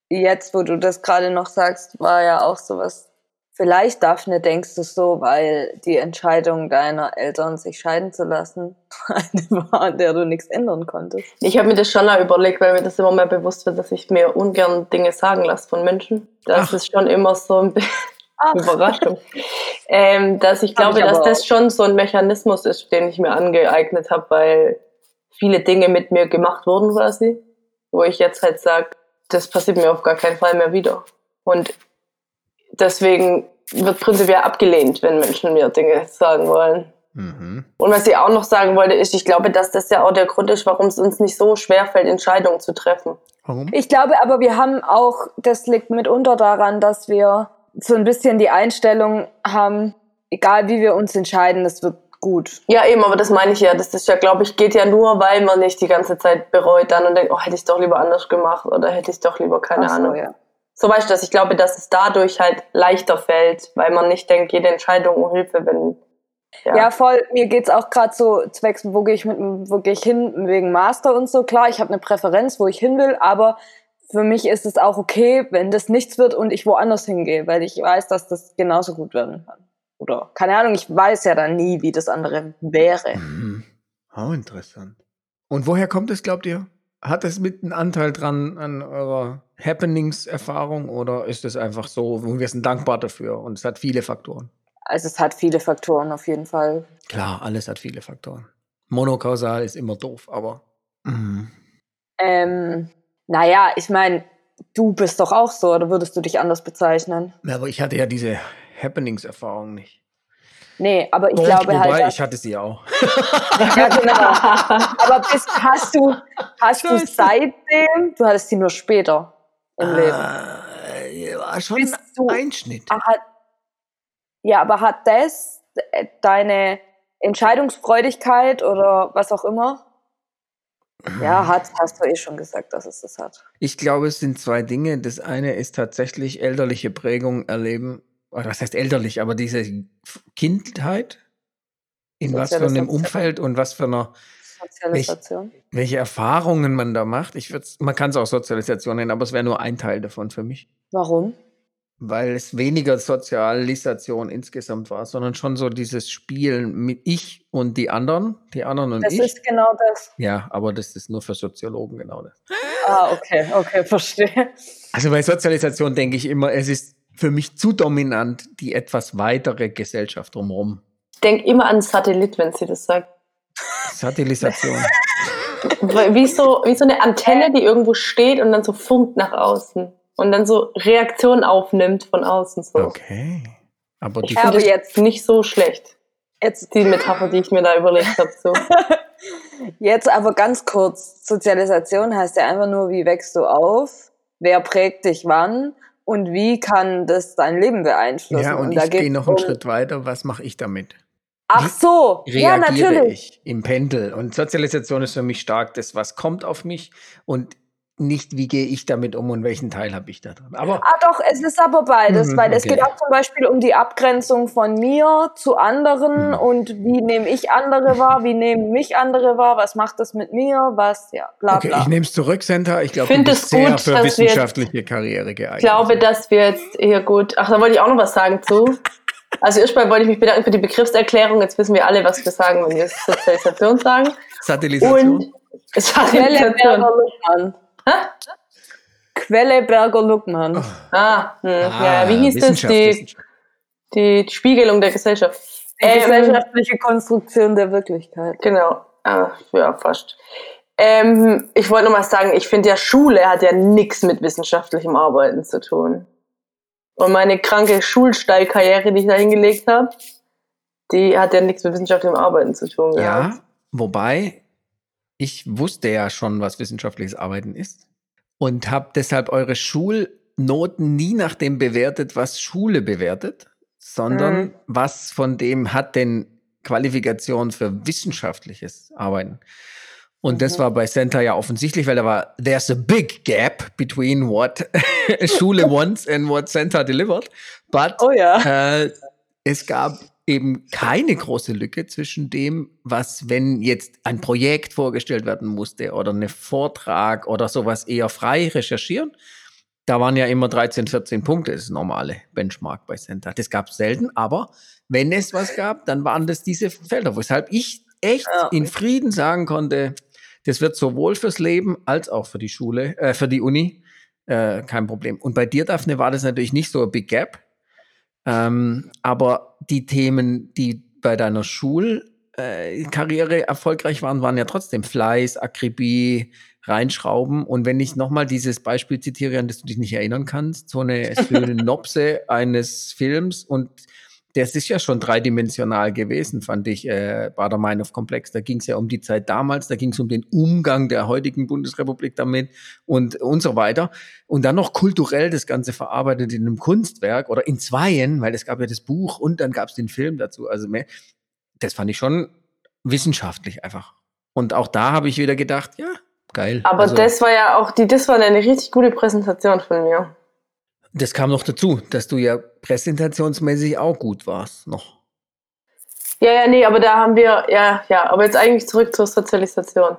jetzt, wo du das gerade noch sagst, war ja auch sowas. Vielleicht, Daphne, denkst du so, weil die Entscheidung deiner Eltern, sich scheiden zu lassen, eine war, an der du nichts ändern konntest. Ich habe mir das schon auch überlegt, weil mir das immer mehr bewusst wird, dass ich mir ungern Dinge sagen lasse von Menschen. Das Ach. ist schon immer so ein bisschen Überraschung. ähm, dass ich Hab glaube, ich dass das schon so ein Mechanismus ist, den ich mir angeeignet habe, weil viele Dinge mit mir gemacht wurden quasi, wo ich jetzt halt sage, das passiert mir auf gar keinen Fall mehr wieder. Und deswegen wird prinzipiell abgelehnt, wenn Menschen mir Dinge sagen wollen. Mhm. Und was ich auch noch sagen wollte, ist, ich glaube, dass das ja auch der Grund ist, warum es uns nicht so schwer fällt, Entscheidungen zu treffen. Warum? Ich glaube aber, wir haben auch, das liegt mitunter daran, dass wir so ein bisschen die Einstellung haben, egal wie wir uns entscheiden, es wird gut. Ja, eben, aber das meine ich ja. Das ist ja, glaube ich, geht ja nur, weil man nicht die ganze Zeit bereut dann und denkt, oh, hätte ich doch lieber anders gemacht oder hätte ich doch lieber keine so, Ahnung. ja. So weißt du das. Ich glaube, dass es dadurch halt leichter fällt, weil man nicht denkt, jede Entscheidung um Hilfe, wenn. Ja, Ja, voll. Mir geht's auch gerade so zwecks, wo gehe ich mit, wo gehe ich hin wegen Master und so. Klar, ich habe eine Präferenz, wo ich hin will, aber für mich ist es auch okay, wenn das nichts wird und ich woanders hingehe, weil ich weiß, dass das genauso gut werden kann. Oder keine Ahnung, ich weiß ja dann nie, wie das andere wäre. Mhm. Oh, interessant. Und woher kommt es, glaubt ihr? Hat es mit einem Anteil dran an eurer Happenings-Erfahrung oder ist es einfach so, und wir sind dankbar dafür und es hat viele Faktoren? Also es hat viele Faktoren auf jeden Fall. Klar, alles hat viele Faktoren. Monokausal ist immer doof, aber. Mhm. Ähm, naja, ich meine, du bist doch auch so, oder würdest du dich anders bezeichnen? Ja, aber ich hatte ja diese Happenings-Erfahrung nicht. Nee, aber ich Doch, glaube wobei, halt. dass- ich hatte sie auch. ja, genau. Aber bist, hast du, hast du seitdem, du hattest sie nur später im Leben. Äh, war schon Bist ein Einschnitt. Ah, Hat, ja, aber hat das äh, deine Entscheidungsfreudigkeit oder was auch immer? Ja, hat, hast du eh schon gesagt, dass es das hat. Ich glaube, es sind zwei Dinge. Das eine ist tatsächlich elterliche Prägung erleben. Oder was heißt elterlich, aber diese Kindheit, in was für einem. Umfeld und was für einer, Sozialisation. welche Erfahrungen man da macht. Ich man kann es auch Sozialisation nennen, aber es wäre nur ein Teil davon für mich. Warum? Weil es weniger Sozialisation insgesamt war, sondern schon so dieses Spielen mit ich und die anderen, die anderen und Das ich. ist genau das. ja, aber das ist nur für Soziologen genau das. Ah, okay, okay, verstehe. Also bei Sozialisation denke ich immer, es ist für mich zu dominant die etwas weitere Gesellschaft drumherum. Ich denke immer an Satellit, wenn sie das sagt. Satilisation. Wie so, wie so eine Antenne, die irgendwo steht und dann so funkt nach außen. Und dann so Reaktionen aufnimmt von außen. So. Okay. Aber die Ich das jetzt- nicht so schlecht. Jetzt, Die Metapher, die ich mir da überlegt habe. So. jetzt aber ganz kurz. Sozialisation heißt ja einfach nur, wie wächst du auf? Wer prägt dich wann? Und wie kann das dein Leben beeinflussen? ja, und da ich gehe noch einen um- Schritt weiter. Was mache ich damit? Ach so, ja, Reagiere natürlich. ich im Pendel? Und Sozialisation ist für mich stark das, was kommt auf mich und nicht, wie gehe ich damit um und welchen Teil habe ich da drin. Aber Ah doch, es ist aber beides, Mhm, weil es okay. geht auch zum Beispiel um die Abgrenzung von mir zu anderen Mhm. und wie nehme ich andere wahr, wie nehmen mich andere wahr, was macht das mit mir, was, ja, bla okay, bla. ich nehme es zurück, Senta. Ich glaube, du Find bist es sehr gut, für dass wir jetzt- wissenschaftliche Karriere geeignet. Ich glaube, dass wir jetzt hier gut. Ach, da wollte ich auch noch was sagen zu. Also erstmal wollte ich mich bedanken für die Begriffserklärung. Jetzt wissen wir alle, was wir sagen, wenn wir Sozialisation sagen. Satilisation. Und es Quelle Berger Luckmann. Luckmann. Ah, hm, Ah, ja, wie hieß das? Die, die Spiegelung der Gesellschaft. Die Ähm, gesellschaftliche Konstruktion der Wirklichkeit. Genau, ah, ja, fast. Ähm, ich wollte noch mal sagen, ich finde ja, Schule hat ja nichts mit wissenschaftlichem Arbeiten zu tun. Und meine kranke Schulsteilkarriere, die ich da hingelegt habe, die hat ja nichts mit wissenschaftlichem Arbeiten zu tun. gehabt. Ja, wobei ich wusste ja schon, was wissenschaftliches Arbeiten ist und habe deshalb eure Schulnoten nie nach dem bewertet, was Schule bewertet, sondern Mhm. was von dem hat denn Qualifikation für wissenschaftliches Arbeiten. Und das Mhm. war bei Center ja offensichtlich, weil da war, there's a big gap between what Schule wants and what Center delivered. But Oh ja. äh, es gab eben keine große Lücke zwischen dem, was, wenn jetzt ein Projekt vorgestellt werden musste oder ein Vortrag oder sowas eher frei recherchieren. Da waren ja immer 13, 14 Punkte, das ist normale Benchmark bei Center. Das gab es selten, aber wenn es was gab, dann waren das diese Felder, weshalb ich echt in Frieden sagen konnte, das wird sowohl fürs Leben als auch für die Schule, äh, für die Uni äh, kein Problem. Und bei dir, Daphne, war das natürlich nicht so ein Big Gap. Ähm, aber die Themen, die bei deiner Schulkarriere äh, erfolgreich waren, waren ja trotzdem Fleiß, Akribie, reinschrauben. Und wenn ich nochmal dieses Beispiel zitiere, an das du dich nicht erinnern kannst, so eine Synopse eines Films und das ist ja schon dreidimensional gewesen, fand ich, äh, Bader-Meinhof-Komplex. Da ging es ja um die Zeit damals, da ging es um den Umgang der heutigen Bundesrepublik damit und, und so weiter. Und dann noch kulturell das Ganze verarbeitet in einem Kunstwerk oder in zweien, weil es gab ja das Buch und dann gab es den Film dazu. Also mehr, das fand ich schon wissenschaftlich einfach. Und auch da habe ich wieder gedacht, ja, geil. Aber Also, das war ja auch, die, das war eine richtig gute Präsentation von mir. Das kam noch dazu, dass du ja präsentationsmäßig auch gut warst noch. Ja, ja, nee, aber da haben wir, ja, ja, aber jetzt eigentlich zurück zur Sozialisation.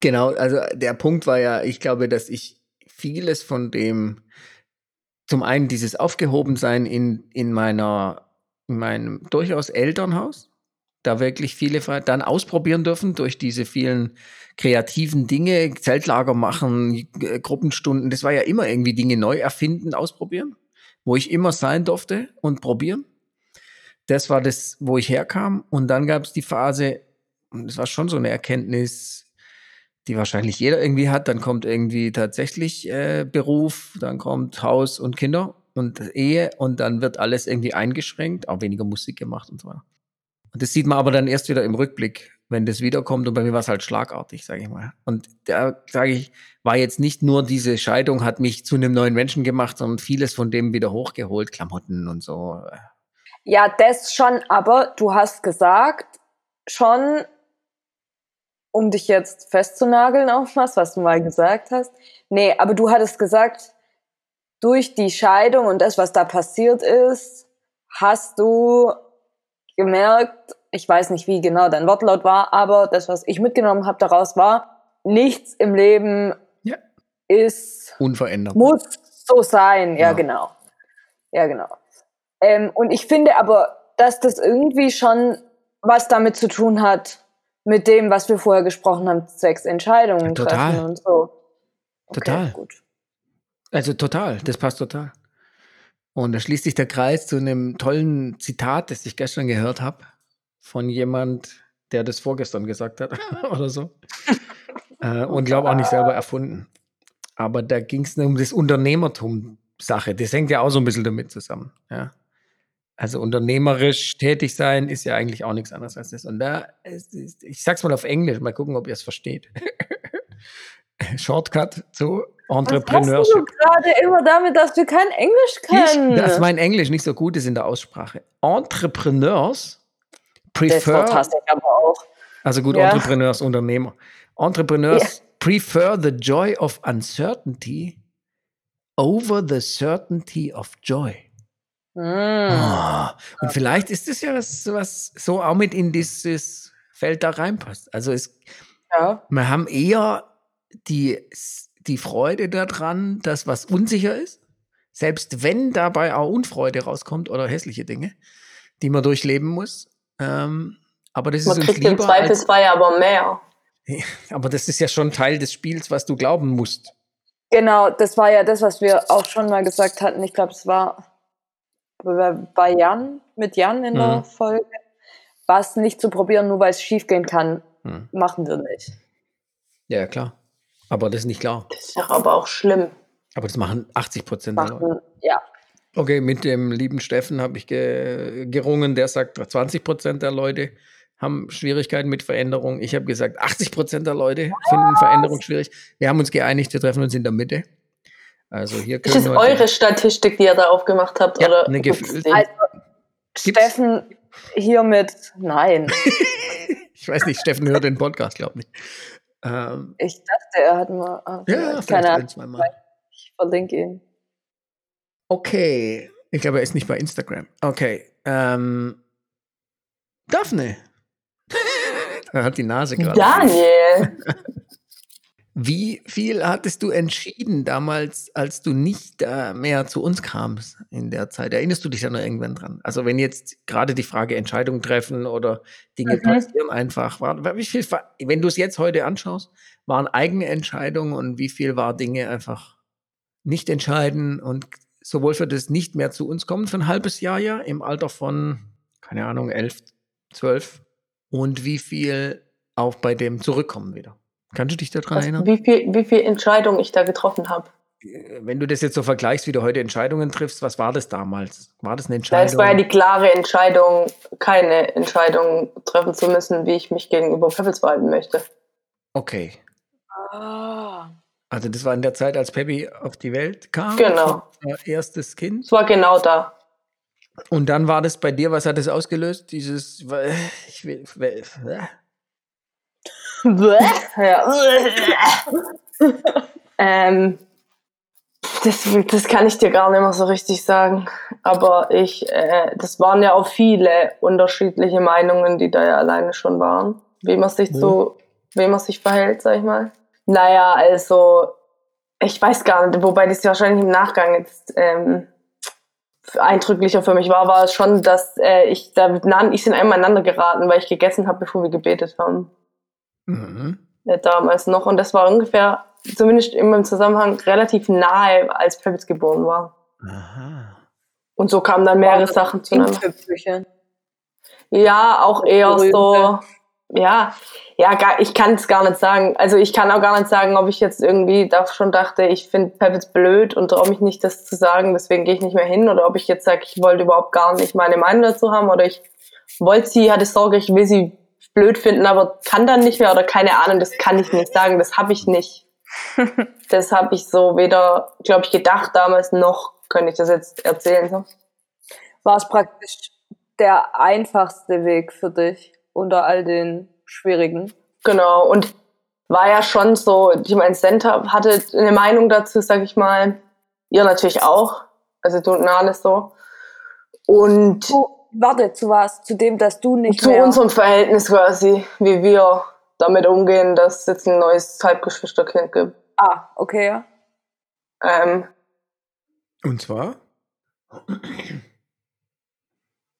Genau, also der Punkt war ja, ich glaube, dass ich vieles von dem, zum einen dieses Aufgehobensein in, in meiner, in meinem durchaus Elternhaus, da wirklich viele dann ausprobieren dürfen durch diese vielen kreativen Dinge, Zeltlager machen, äh, Gruppenstunden, das war ja immer irgendwie Dinge neu erfinden, ausprobieren, wo ich immer sein durfte und probieren. Das war das, wo ich herkam. Und dann gab es die Phase, und das war schon so eine Erkenntnis, die wahrscheinlich jeder irgendwie hat. Dann kommt irgendwie tatsächlich äh, Beruf, dann kommt Haus und Kinder und Ehe und dann wird alles irgendwie eingeschränkt, auch weniger Musik gemacht und so weiter. Und das sieht man aber dann erst wieder im Rückblick, wenn das wiederkommt. Und bei mir war es halt schlagartig, sage ich mal. Und da sage ich, war jetzt nicht nur diese Scheidung hat mich zu einem neuen Menschen gemacht, sondern vieles von dem wieder hochgeholt, Klamotten und so. Ja, das schon, aber du hast gesagt, schon, um dich jetzt festzunageln auf was, was du mal gesagt hast. Nee, aber du hattest gesagt, durch die Scheidung und das, was da passiert ist, hast du gemerkt, ich weiß nicht, wie genau dein Wortlaut war, aber das, was ich mitgenommen habe daraus war, nichts im Leben Ja. ist Unverändert. muss so sein, ja, Ja. genau. Ja, genau. Ähm, und ich finde aber, dass das irgendwie schon was damit zu tun hat, mit dem, was wir vorher gesprochen haben, zwecks Entscheidungen total. treffen und so. Okay, Total. Gut. Also total, das passt total. Und da schließt sich der Kreis zu einem tollen Zitat, das ich gestern gehört habe, von jemand, der das vorgestern gesagt hat oder so. äh, und glaube auch nicht selber erfunden. Aber da ging es um das Unternehmertum-Sache. Das hängt ja auch so ein bisschen damit zusammen. Ja. Also unternehmerisch tätig sein ist ja eigentlich auch nichts anderes als das. Und da, ich sag's mal auf Englisch, mal gucken, ob ihr es versteht. Shortcut zu Was Entrepreneurship. du gerade immer damit, dass wir kein Englisch können? Ich, dass mein Englisch nicht so gut ist in der Aussprache. Entrepreneurs prefer, hasse ich aber auch. also gut, Ja. Entrepreneurs, Unternehmer. Entrepreneurs prefer the joy of uncertainty over the certainty of joy. Hm. Ah, Und vielleicht ist es ja was, was so auch mit in dieses Feld da reinpasst. Also es, Ja. wir haben eher die, die Freude daran, dass was unsicher ist, selbst wenn dabei auch Unfreude rauskommt oder hässliche Dinge, die man durchleben muss. Ähm, aber das Man ist kriegt im Zweifelsfall aber mehr. aber das ist ja schon Teil des Spiels, was du glauben musst. Genau, das war ja das, was wir auch schon mal gesagt hatten. Ich glaube, es war bei- Jan, mit Jan in der Mhm. Folge. Was nicht zu probieren, nur weil es schief gehen kann, Hm. machen wir nicht. Ja, klar. Aber das ist nicht klar. Das ist ja aber auch schlimm. Aber das machen 80 Prozent der Leute. Ja. Okay, mit dem lieben Steffen habe ich ge gerungen. Der sagt, 20 Prozent der Leute haben Schwierigkeiten mit Veränderung. Ich habe gesagt, 80 Prozent der Leute finden Veränderung schwierig. Wir haben uns geeinigt, wir treffen uns in der Mitte. Also hier Ist können das wir eure Statistik, die ihr da aufgemacht habt? Ja, oder eine den? Also, Steffen hiermit, nein. Ich weiß nicht, Steffen hört den Podcast, glaube ich. Ähm, Ich dachte, er hat mal. ja, keine ein, Ahnung. Ich verlinke ihn. Okay. Ich glaube, er ist nicht bei Instagram. Okay. Ähm, Daphne. er hat die Nase gerade. Daniel! Wie viel hattest du entschieden damals, als du nicht äh, mehr zu uns kamst in der Zeit? Erinnerst du dich da noch irgendwann dran? Also wenn jetzt gerade die Frage Entscheidungen treffen oder Dinge Mhm. passieren einfach, war, wie viel, wenn du es jetzt heute anschaust, waren eigene Entscheidungen und wie viel war Dinge einfach nicht entscheiden und sowohl für das nicht mehr zu uns kommen für ein halbes Jahr ja im Alter von, keine Ahnung, elf, zwölf und wie viel auch bei dem Zurückkommen wieder? Kannst du dich daran Was, erinnern? wie viel, wie viel Entscheidungen ich da getroffen habe. wenn du das jetzt so vergleichst, wie du heute Entscheidungen triffst, was war das damals? War das eine Entscheidung? Es war ja die klare Entscheidung, keine Entscheidung treffen zu müssen, wie ich mich gegenüber Pebbles verhalten möchte. okay. Ah. Also das war in der Zeit, als Peppy auf die Welt kam. Genau. Erstes Kind. Es war genau da. Und dann war das bei dir, was hat das ausgelöst? Dieses, äh, ich will, äh, Ja. ähm, das, das kann ich dir gar nicht mehr so richtig sagen. Aber ich, äh, das waren ja auch viele unterschiedliche Meinungen, die da ja alleine schon waren. Wie man sich so, wie man sich verhält, sag ich mal. Naja, also ich weiß gar nicht, wobei das wahrscheinlich im Nachgang jetzt ähm, eindrücklicher für mich war, war es schon, dass äh, ich da ich sind einmal aneinander geraten, weil ich gegessen habe, bevor wir gebetet haben. Mhm. Ja, damals noch. Und das war ungefähr, zumindest immer im Zusammenhang, relativ nahe, als Pebbles geboren war. Aha. Und so kamen dann mehrere Sachen zueinander. Ja, auch eher so. Ja, ja, ich kann es gar nicht sagen. Also ich kann auch gar nicht sagen, ob ich jetzt irgendwie da schon dachte, ich finde Pebbles blöd und traue mich nicht, das zu sagen, deswegen gehe ich nicht mehr hin. Oder ob ich jetzt sage, ich wollte überhaupt gar nicht meine Meinung dazu haben. Oder ich wollte sie, hatte Sorge, ich will sie blöd finden, aber kann dann nicht mehr. Oder keine Ahnung, das kann ich nicht sagen. Das habe ich nicht. das habe ich so weder, glaube ich, gedacht damals, noch könnte ich das jetzt erzählen. So. War es praktisch der einfachste Weg für dich unter all den schwierigen? Genau, und war ja schon so, ich meine, Center hatte eine Meinung dazu, sag ich mal. Ihr natürlich auch. Also du und Nale so. Und Zu, warte, zu was? Zu dem, dass du nicht zu mehr... unserem Verhältnis quasi, wie wir damit umgehen, dass es jetzt ein neues Halbgeschwisterkind gibt. Ah, okay, ja. Ähm, Und zwar?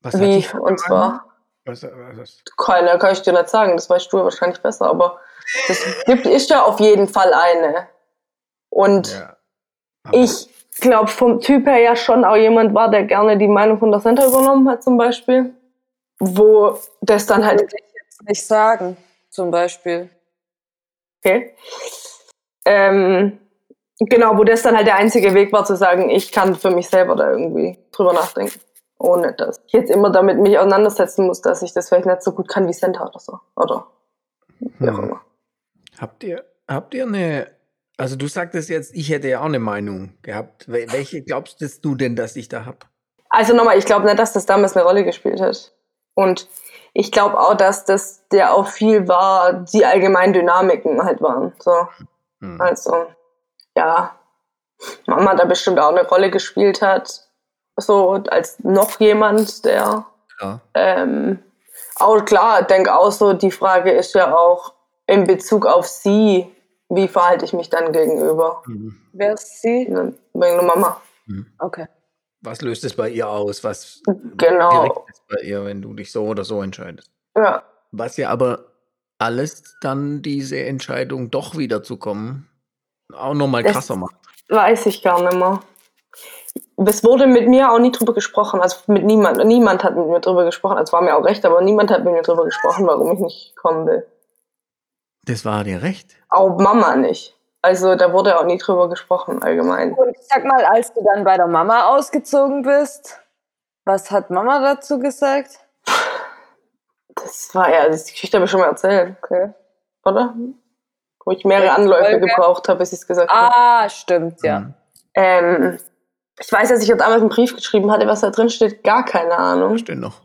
Was wie, und zwar, Was, was, keine, kann ich dir nicht sagen, das weißt du wahrscheinlich besser, aber das gibt, ist ja auf jeden Fall eine. Und ja. Ich glaube vom Typ her ja schon auch jemand war, der gerne die Meinung von der Center übernommen hat zum Beispiel. Wo das dann halt, Würde ich jetzt nicht sagen, zum Beispiel. okay. Ähm, genau, wo das dann halt der einzige Weg war zu sagen, ich kann für mich selber da irgendwie drüber nachdenken. Ohne dass ich jetzt immer damit mich auseinandersetzen muss, dass ich das vielleicht nicht so gut kann wie Center oder so. Oder wie auch Hm. immer. Habt ihr, habt ihr eine, also du sagtest jetzt, ich hätte ja auch eine Meinung gehabt. Wel- Welche glaubst du denn, dass ich da hab? Also nochmal, ich glaube nicht, dass das damals eine Rolle gespielt hat. Und ich glaube auch, dass das der auch viel war, die allgemeinen Dynamiken halt waren. So. Hm. Also, ja, Mama da bestimmt auch eine Rolle gespielt hat. So als noch jemand, der Ja. ähm, auch klar, denke auch so, die Frage ist ja auch in Bezug auf sie, wie verhalte ich mich dann gegenüber? Hm. Wer ist sie? Der Mama. Okay. Was löst es bei ihr aus? Was Genau. direkt ist bei ihr, wenn du dich so oder so entscheidest? Ja. Was ja aber alles dann diese Entscheidung doch wiederzukommen auch nochmal krasser macht. Weiß ich gar nicht mehr. Es wurde mit mir auch nie drüber gesprochen, also mit niemand. Niemand hat mit mir drüber gesprochen. Es war mir auch recht, aber niemand hat mit mir drüber gesprochen, warum ich nicht kommen will. Das war dir recht. Auch Mama nicht. Also da wurde auch nie drüber gesprochen, allgemein. Und sag mal, als du dann bei der Mama ausgezogen bist, was hat Mama dazu gesagt? Das war ja, das- die Geschichte habe ich schon mal erzählt, Okay. oder? Wo ich mehrere Anläufe gebraucht habe, bis ich es gesagt habe. Ah, stimmt, ja. Hm. Ähm, ich weiß, dass ich jetzt damals einen Brief geschrieben hatte, was da drin steht, gar keine Ahnung. Stimmt noch.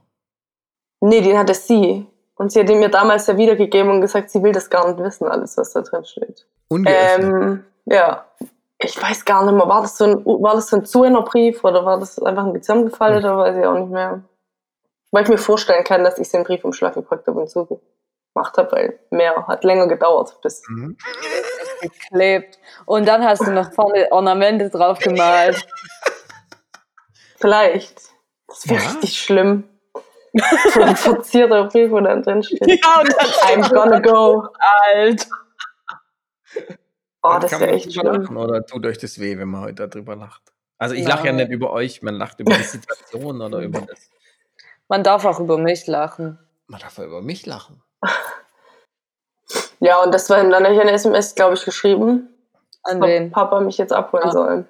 Nee, den hatte sie. Und sie hat ihn mir damals ja wiedergegeben und gesagt, sie will das gar nicht wissen, alles, was da drin steht. Ungeöffnet. Ähm, ja. Ich weiß gar nicht mehr, war das so ein, war das so ein Zuhörerbrief oder war das einfach ein zusammengefallen oder weiß ich auch nicht mehr. Weil ich mir vorstellen kann, dass ich den Brief im Schlag gepackt habe und zugemacht habe, weil mehr hat länger gedauert, bis Mhm. Geklebt. Und dann hast du noch vorne Ornamente drauf gemalt. vielleicht. Das wäre Ja? richtig schlimm. so ein verzierter Brief, wo dann drin steht. Ja, und dann I'm gonna go. alt. Oh, das wäre echt schlimm. lachen Oder tut euch das weh, wenn man heute darüber lacht? Also ich lache ja nicht über euch, man lacht über die Situation oder über das. Man darf auch über mich lachen. Man darf ja über mich lachen. Ja, und das war dann habe ich eine SMS, glaube ich, geschrieben, An ob wen? Papa mich jetzt abholen Ja. soll.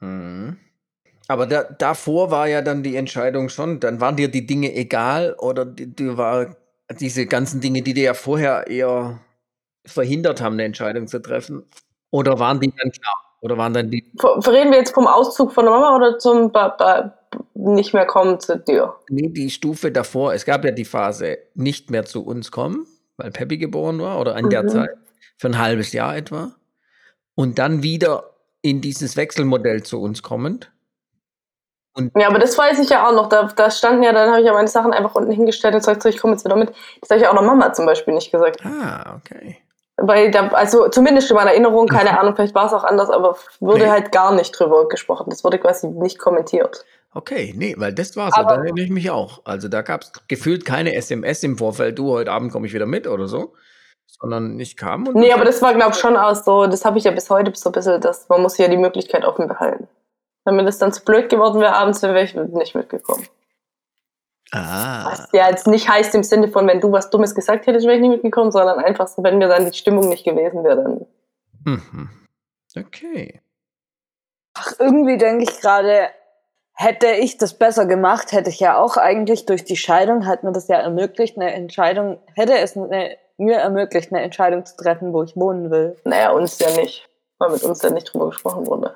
Mhm. Aber da, davor war ja dann die Entscheidung schon, dann waren dir die Dinge egal oder die, die war diese ganzen Dinge, die dir ja vorher eher verhindert haben, eine Entscheidung zu treffen, oder waren die dann klar? Oder waren dann die, Reden wir jetzt vom Auszug von der Mama oder zum ba ba nicht mehr kommen zu dir? nee, die Stufe davor, es gab ja die Phase, nicht mehr zu uns kommen, weil Peppi geboren war oder in der Mhm. Zeit, für ein halbes Jahr etwa, und dann wieder in dieses Wechselmodell zu uns kommend. Ja, aber das weiß ich ja auch noch. Da, da standen ja, dann habe ich ja meine Sachen einfach unten hingestellt und gesagt, so, ich komme jetzt wieder mit. Das habe ich auch noch Mama zum Beispiel nicht gesagt. Ah, okay. Weil da, also zumindest in meiner Erinnerung, keine Ahnung, vielleicht war es auch anders, aber wurde Nee. halt gar nicht drüber gesprochen. Das wurde quasi nicht kommentiert. Okay, nee, weil das war so, Aber- da erinnere ich mich auch. Also da gab es gefühlt keine SMS im Vorfeld, du, heute Abend komme ich wieder mit oder so, sondern ich kam und Nee, aber das war, glaube ich, schon auch so, das habe ich ja bis heute so ein bisschen, dass man muss ja die Möglichkeit offen behalten. Wenn mir das dann zu blöd geworden wäre, abends wäre ich nicht mitgekommen. ah, Was ja jetzt nicht heißt im Sinne von, wenn du was Dummes gesagt hättest, wäre ich nicht mitgekommen, sondern einfach so, wenn mir dann die Stimmung nicht gewesen wäre, dann. mhm. okay. Ach, irgendwie denke ich gerade, hätte ich das besser gemacht, hätte ich ja auch eigentlich durch die Scheidung, hat mir das ja ermöglicht, eine Entscheidung, hätte es eine, mir ermöglicht, eine Entscheidung zu treffen, wo ich wohnen will. Naja, uns ja nicht, weil mit uns ja nicht drüber gesprochen wurde.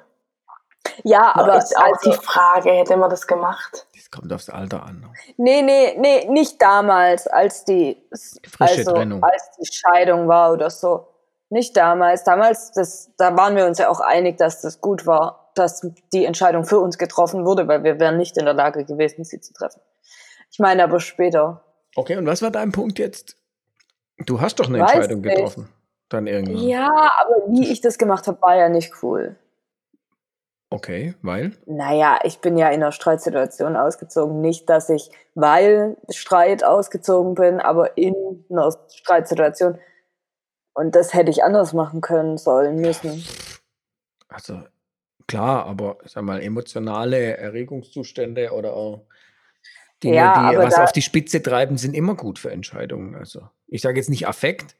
Ja, Aber aber ist auch also, die Frage, hätte man das gemacht? Das kommt aufs Alter an. nee, nee, nee, nicht damals, als die, Frische also, Trennung. als die Scheidung war oder so. Nicht damals. Damals, das, da waren wir uns ja auch einig, dass das gut war, dass die Entscheidung für uns getroffen wurde, weil wir wären nicht in der Lage gewesen, sie zu treffen. Ich meine aber später. Okay, und was war dein Punkt jetzt? Du hast doch eine Weiß Entscheidung nicht. getroffen. Dann irgendwann. Ja, aber wie ich das gemacht habe, war ja nicht cool. Okay, weil? Naja, ich bin ja in einer Streitsituation ausgezogen. Nicht, dass ich, weil Streit ausgezogen bin, aber in einer Streitsituation. Und das hätte ich anders machen können, sollen, müssen. Also klar, aber sag mal, emotionale Erregungszustände oder auch Dinge, Ja, die was auf die Spitze treiben, sind immer gut für Entscheidungen. Also ich sage jetzt nicht Affekt,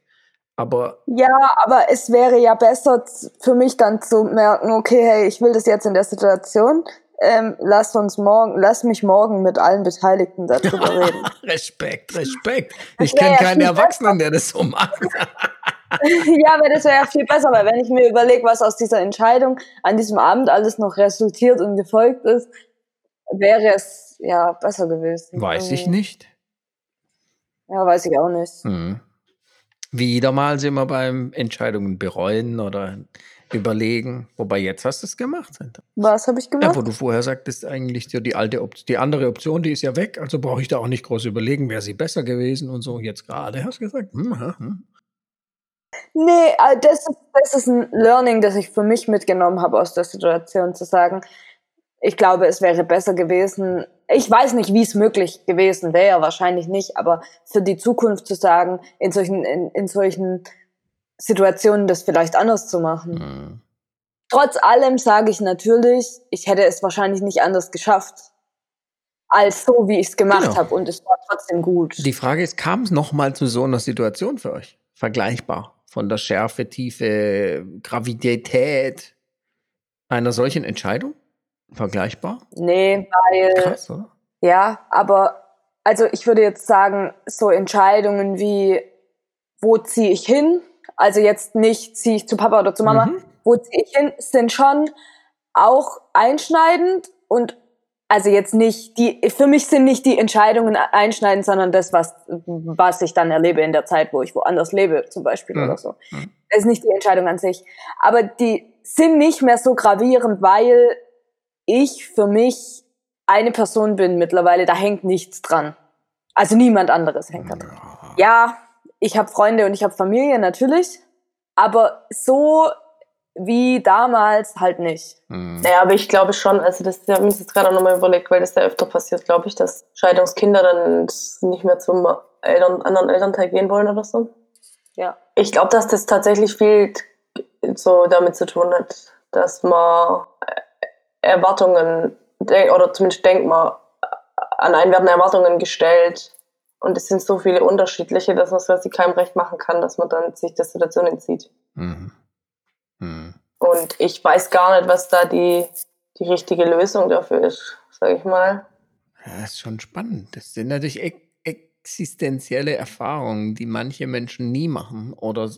aber Ja, aber es wäre ja besser für mich dann zu merken, okay, hey, ich will das jetzt in der Situation. Ähm, lass uns morgen, lass mich morgen mit allen Beteiligten darüber reden. Respekt, Respekt. Ich kenne ja keinen Erwachsenen, der das so macht. ja, aber das wäre ja viel besser, weil wenn ich mir überlege, was aus dieser Entscheidung an diesem Abend alles noch resultiert und gefolgt ist, wäre es ja besser gewesen. Weiß ich Irgendwie. nicht. Ja, weiß ich auch nicht. Hm. Wieder mal sind wir beim Entscheidungen bereuen oder überlegen. Wobei jetzt hast du es gemacht. Sandra. Was habe ich Ja, gemacht? wo du vorher sagtest, eigentlich die alte Op die andere Option, die ist ja weg, also brauche ich da auch nicht groß überlegen, wäre sie besser gewesen und so. Jetzt gerade hast du gesagt, hm, hm, hm. Nee, äh, das ist, das ist ein Learning, das ich für mich mitgenommen habe aus der Situation, zu sagen, ich glaube, es wäre besser gewesen. Ich weiß nicht, wie es möglich gewesen wäre, wahrscheinlich nicht, aber für die Zukunft zu sagen, in solchen, in, in solchen Situationen das vielleicht anders zu machen. Hm. Trotz allem sage ich natürlich, ich hätte es wahrscheinlich nicht anders geschafft, als so, wie ich es gemacht Genau. habe. Und es war trotzdem gut. Die Frage ist, kam es nochmal zu so einer Situation für euch? Vergleichbar von der Schärfe, Tiefe, Gravidität einer solchen Entscheidung? Vergleichbar? nee, weil. Krass, oder? Ja, aber also ich würde jetzt sagen, so Entscheidungen wie, wo ziehe ich hin? Also jetzt nicht, ziehe ich zu Papa oder zu Mama, Mhm. wo ziehe ich hin, sind schon auch einschneidend und also jetzt nicht die, für mich sind nicht die Entscheidungen einschneidend, sondern das, was, was ich dann erlebe in der Zeit, wo ich woanders lebe, zum Beispiel Mhm. oder so. Mhm. Das ist nicht die Entscheidung an sich. Aber die sind nicht mehr so gravierend, weil ich für mich eine Person bin mittlerweile, da hängt nichts dran. Also niemand anderes hängt da dran. Ja, ich habe Freunde und ich habe Familie natürlich, aber so wie damals halt nicht. Hm. Naja, aber ich glaube schon, also das ich habe mir das jetzt gerade auch nochmal überlegt, weil das ja öfter passiert, glaube ich, dass Scheidungskinder dann nicht mehr zum Eltern, anderen Elternteil gehen wollen oder so. Ja. Ich glaube, dass das tatsächlich viel so damit zu tun hat, dass man Erwartungen, de- oder zumindest denkt man, an einen werden Erwartungen gestellt und es sind so viele unterschiedliche, dass man es quasi keinem recht machen kann, dass man dann sich der Situation entzieht. Mhm. Hm. Und ich weiß gar nicht, was da die, die richtige Lösung dafür ist, sage ich mal. Ja, das ist schon spannend. Das sind natürlich e existenzielle Erfahrungen, die manche Menschen nie machen oder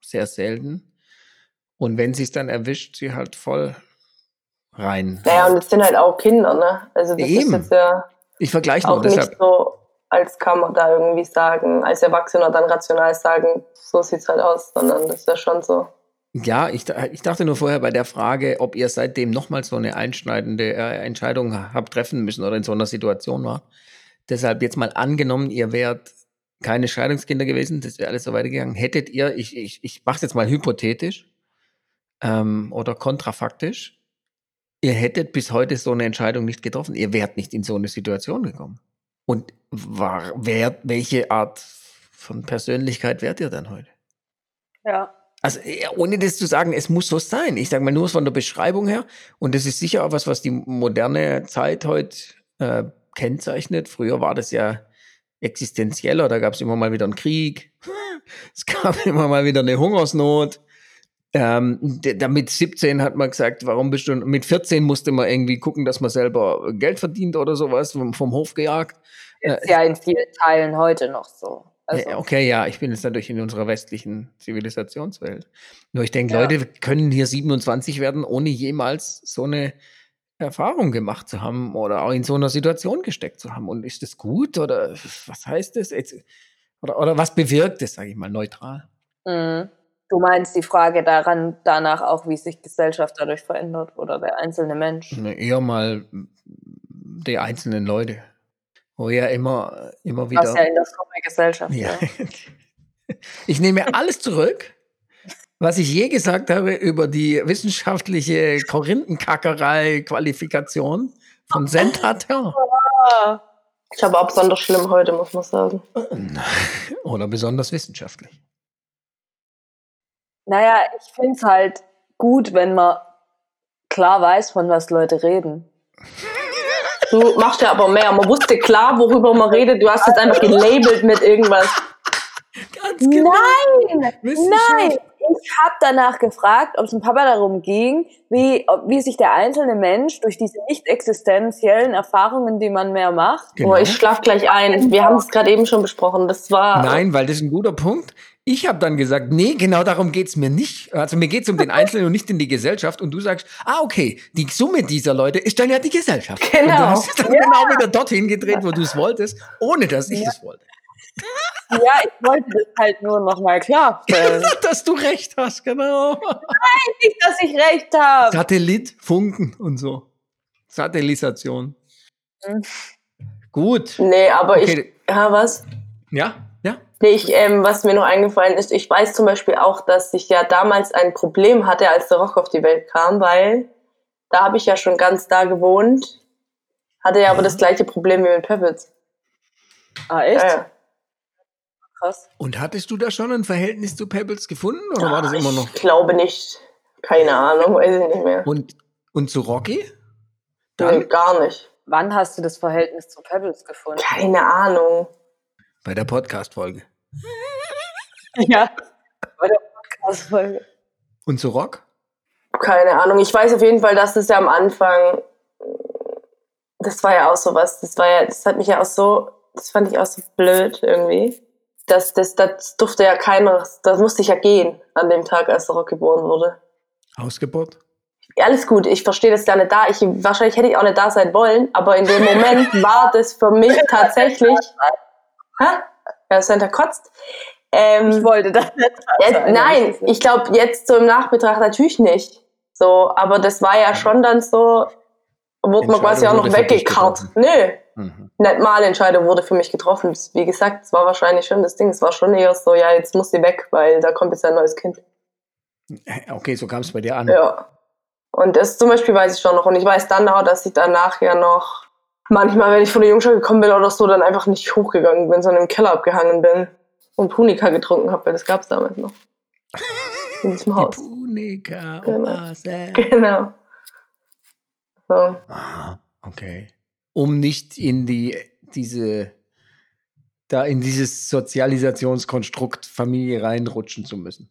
sehr selten. Und wenn sie es dann erwischt, sie halt voll rein. Naja, und es sind halt auch Kinder, ne? Also das ist Eben. jetzt ja ich vergleiche nur auch deshalb. nicht so, als kann man da irgendwie sagen, als Erwachsener dann rational sagen, so sieht's halt aus, sondern das ist ja schon so. Ja, ich, ich dachte nur vorher bei der Frage, ob ihr seitdem nochmal so eine einschneidende äh, Entscheidung habt treffen müssen oder in so einer Situation war. Deshalb jetzt mal angenommen, ihr wärt keine Scheidungskinder gewesen, das wäre alles so weitergegangen. Hättet ihr, ich, ich, ich mache es jetzt mal hypothetisch ähm, oder kontrafaktisch, ihr hättet bis heute so eine Entscheidung nicht getroffen. Ihr wärt nicht in so eine Situation gekommen. Und war, wer, welche Art von Persönlichkeit wärt ihr dann heute? Ja. Also äh, ohne das zu sagen, es muss so sein. Ich sage mal nur von der Beschreibung her. Und das ist sicher auch was, was die moderne Zeit heute äh, kennzeichnet. Früher war das ja existenzieller. Da gab es immer mal wieder einen Krieg. Es gab immer mal wieder eine Hungersnot. Ähm, damit 17 hat man gesagt, warum bist du, mit 14 musste man irgendwie gucken, dass man selber Geld verdient oder sowas, vom, vom Hof gejagt. Ist äh, ja in vielen Teilen heute noch so. Also. Okay, ja, ich bin jetzt natürlich in unserer westlichen Zivilisationswelt. Nur ich denke, ja. Leute können hier 27 werden, ohne jemals so eine Erfahrung gemacht zu haben oder auch in so einer Situation gesteckt zu haben. Und ist das gut oder was heißt das? Oder, oder was bewirkt es, sage ich mal, neutral? Mhm. Du meinst die Frage daran, danach auch, wie sich Gesellschaft dadurch verändert oder der einzelne Mensch? Ne, eher mal die einzelnen Leute. Wo ja immer, immer wieder. Was ja in der Gesellschaft. Ja. ja. Ich nehme alles zurück was ich je gesagt habe über die wissenschaftliche Korinthenkackerei-Qualifikation von Sentater. Ich habe auch besonders schlimm heute, muss man sagen. Oder besonders wissenschaftlich. Naja, ich finde es halt gut, wenn man klar weiß, von was Leute reden. Du machst ja aber mehr. Man wusste klar, worüber man redet. Du hast es einfach gelabelt mit irgendwas. Ganz genau. Nein, nein ich habe danach gefragt, ob es dem Papa darum ging, wie, wie sich der einzelne Mensch durch diese nicht existenziellen Erfahrungen, die man mehr macht. Genau. Oh, ich schlaf gleich ein. Wir haben es gerade eben schon besprochen. Das war. Nein, weil das ist ein guter Punkt. Ich habe dann gesagt, nee, genau darum geht's mir nicht. Also mir geht's um den Einzelnen und nicht in die Gesellschaft. Und du sagst, ah, okay, die Summe dieser Leute ist dann ja die Gesellschaft. Genau. Und du hast dann ja. genau wieder dorthin gedreht, wo du es wolltest, ohne dass ich es ja. wollte. Ja, ich wollte das halt nur nochmal klarstellen. dass du recht hast, genau. Nein, nicht, dass ich recht habe. Satellit, Funken und so. Satellisation. Mhm. Gut. Nee, aber okay. ich. Ja, was? Ja. Nee, ich, ähm, was mir noch eingefallen ist, ich weiß zum Beispiel auch, dass ich ja damals ein Problem hatte, als der Rock auf die Welt kam, weil da habe ich ja schon ganz da gewohnt, hatte ja aber das gleiche Problem wie mit Pebbles. Ah, echt? Ja, krass. Und hattest du da schon ein Verhältnis zu Pebbles gefunden oder ja, war das immer noch? Ich glaube nicht. Keine Ahnung, weiß ich nicht mehr. Und, und zu Rocky? Dann? Nee, gar nicht. Wann hast du das Verhältnis zu Pebbles gefunden? Keine Ahnung. Bei der Podcast-Folge. ja, bei der Podcast-Folge. Und zu Rock? Keine Ahnung. Ich weiß auf jeden Fall, dass es ja am Anfang, das war ja auch so was, das war ja, das hat mich ja auch so, das fand ich auch so blöd irgendwie das, das, das durfte ja keiner, das musste ich ja gehen an dem Tag, als der Rock geboren wurde. Ausgeburt? Ja, alles gut, ich verstehe das ja nicht da. Ich, wahrscheinlich hätte ich auch nicht da sein wollen, aber in dem Moment war das für mich tatsächlich. Hä? Ja, Santa kotzt. Ähm, ich wollte das nicht. Äh, nein, ich glaube jetzt so im Nachbetracht natürlich nicht. So, aber das war ja schon dann so, wurde man quasi auch noch weggekarrt. Nö, Mhm. Nicht mal Entscheidung wurde für mich getroffen. Wie gesagt, es war wahrscheinlich schon das Ding. Es war schon eher so, ja, jetzt muss sie weg, weil da kommt jetzt ein neues Kind. Okay, so kam es bei dir an. Ja. Und das zum Beispiel weiß ich schon noch. Und ich weiß dann auch, dass ich danach ja noch manchmal, wenn ich von der Jungschau gekommen bin oder so, dann einfach nicht hochgegangen bin, sondern im Keller abgehangen bin und Punika getrunken habe, weil das gab es damals noch. In diesem Haus. Die Punika, genau. Genau. So. Ah, okay um nicht in die, diese, da in dieses Sozialisationskonstrukt Familie reinrutschen zu müssen.